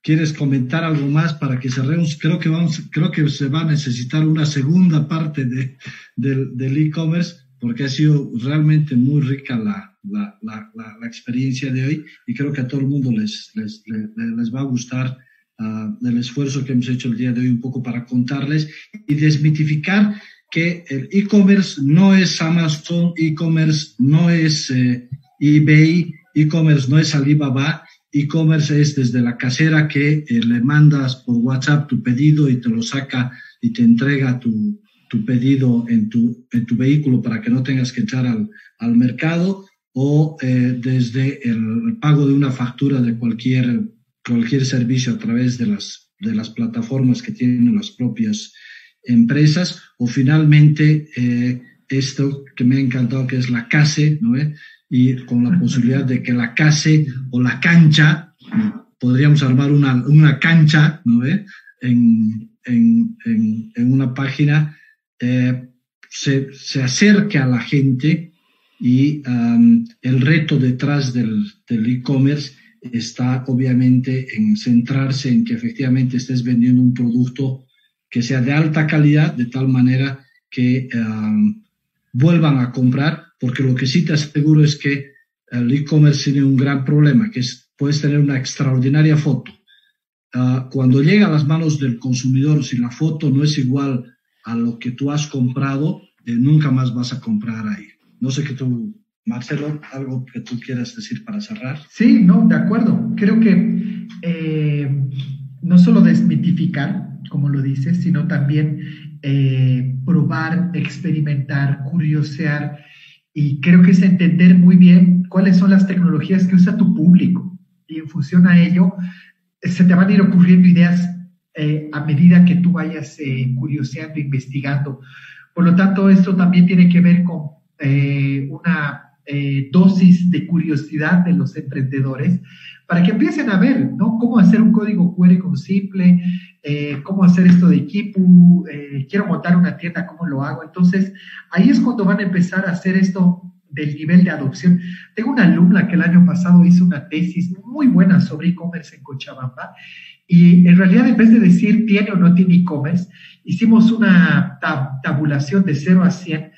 S1: quieres comentar algo más para que cerremos. Creo que vamos, creo que se va a necesitar una segunda parte de, del e-commerce porque ha sido realmente muy rica la, la, la, la, experiencia de hoy y creo que a todo el mundo les, les, les, va a gustar uh, el esfuerzo que hemos hecho el día de hoy un poco para contarles y desmitificar que el e-commerce no es Amazon, e-commerce no es eh, eBay, e-commerce no es Alibaba, e-commerce es desde la casera que eh, le mandas por WhatsApp tu pedido y te lo saca y te entrega tu, tu pedido en tu, en tu vehículo para que no tengas que echar al, al mercado o eh, desde el pago de una factura de cualquier, cualquier servicio a través de las, de las plataformas que tienen las propias empresas o finalmente eh, esto que me ha encantado que es la CASE, ¿no? y con la posibilidad de que la CASE o la cancha, podríamos armar una, una cancha ¿no? en, en, en, una página, eh, se, se, acerque a la gente y el reto detrás del e-commerce está obviamente en centrarse en que efectivamente estés vendiendo un producto que sea de alta calidad, de tal manera que vuelvan a comprar, porque lo que sí te aseguro es que el e-commerce tiene un gran problema, que es puedes tener una extraordinaria foto. Uh, cuando llega a las manos del consumidor, si la foto no es igual a lo que tú has comprado, eh, nunca más vas a comprar ahí. No sé qué tú, Marcelo, algo que tú quieras decir para cerrar.
S2: Sí, no, de acuerdo. Creo que eh, no solo desmitificar, como lo dices, sino también eh, probar, experimentar, curiosear. Y creo que es entender muy bien cuáles son las tecnologías que usa tu público. Y en función a ello, se te van a ir ocurriendo ideas eh, a medida que tú vayas eh, curioseando, investigando. Por lo tanto, esto también tiene que ver con una dosis de curiosidad de los emprendedores para que empiecen a ver, ¿no? Cómo hacer un código QR con simple, eh, cómo hacer esto de equipo, eh, quiero montar una tienda, ¿cómo lo hago? Entonces, ahí es cuando van a empezar a hacer esto del nivel de adopción. Tengo una alumna que el año pasado hizo una tesis muy buena sobre e-commerce en Cochabamba y en realidad en vez de decir tiene o no tiene e-commerce, hicimos una tabulación de 0 a 100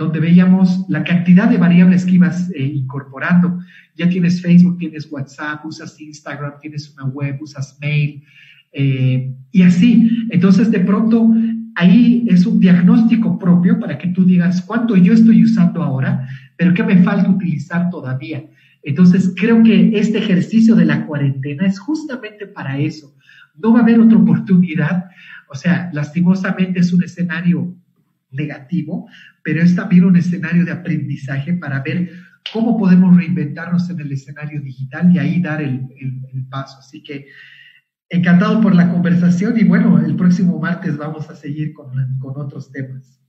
S2: donde veíamos la cantidad de variables que ibas eh, incorporando. Ya tienes Facebook, tienes WhatsApp, usas Instagram, tienes una web, usas mail, eh, y así. Entonces, de pronto, ahí es un diagnóstico propio para que tú digas cuánto yo estoy usando ahora, pero qué me falta utilizar todavía. Entonces, creo que este ejercicio de la cuarentena es justamente para eso. No va a haber otra oportunidad. O sea, lastimosamente es un escenario negativo, pero es también un escenario de aprendizaje para ver cómo podemos reinventarnos en el escenario digital y ahí dar el, paso. Así que encantado por la conversación y bueno, el próximo martes vamos a seguir con, con otros temas.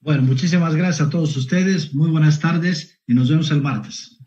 S1: Bueno, muchísimas gracias a todos ustedes, muy buenas tardes y nos vemos el martes.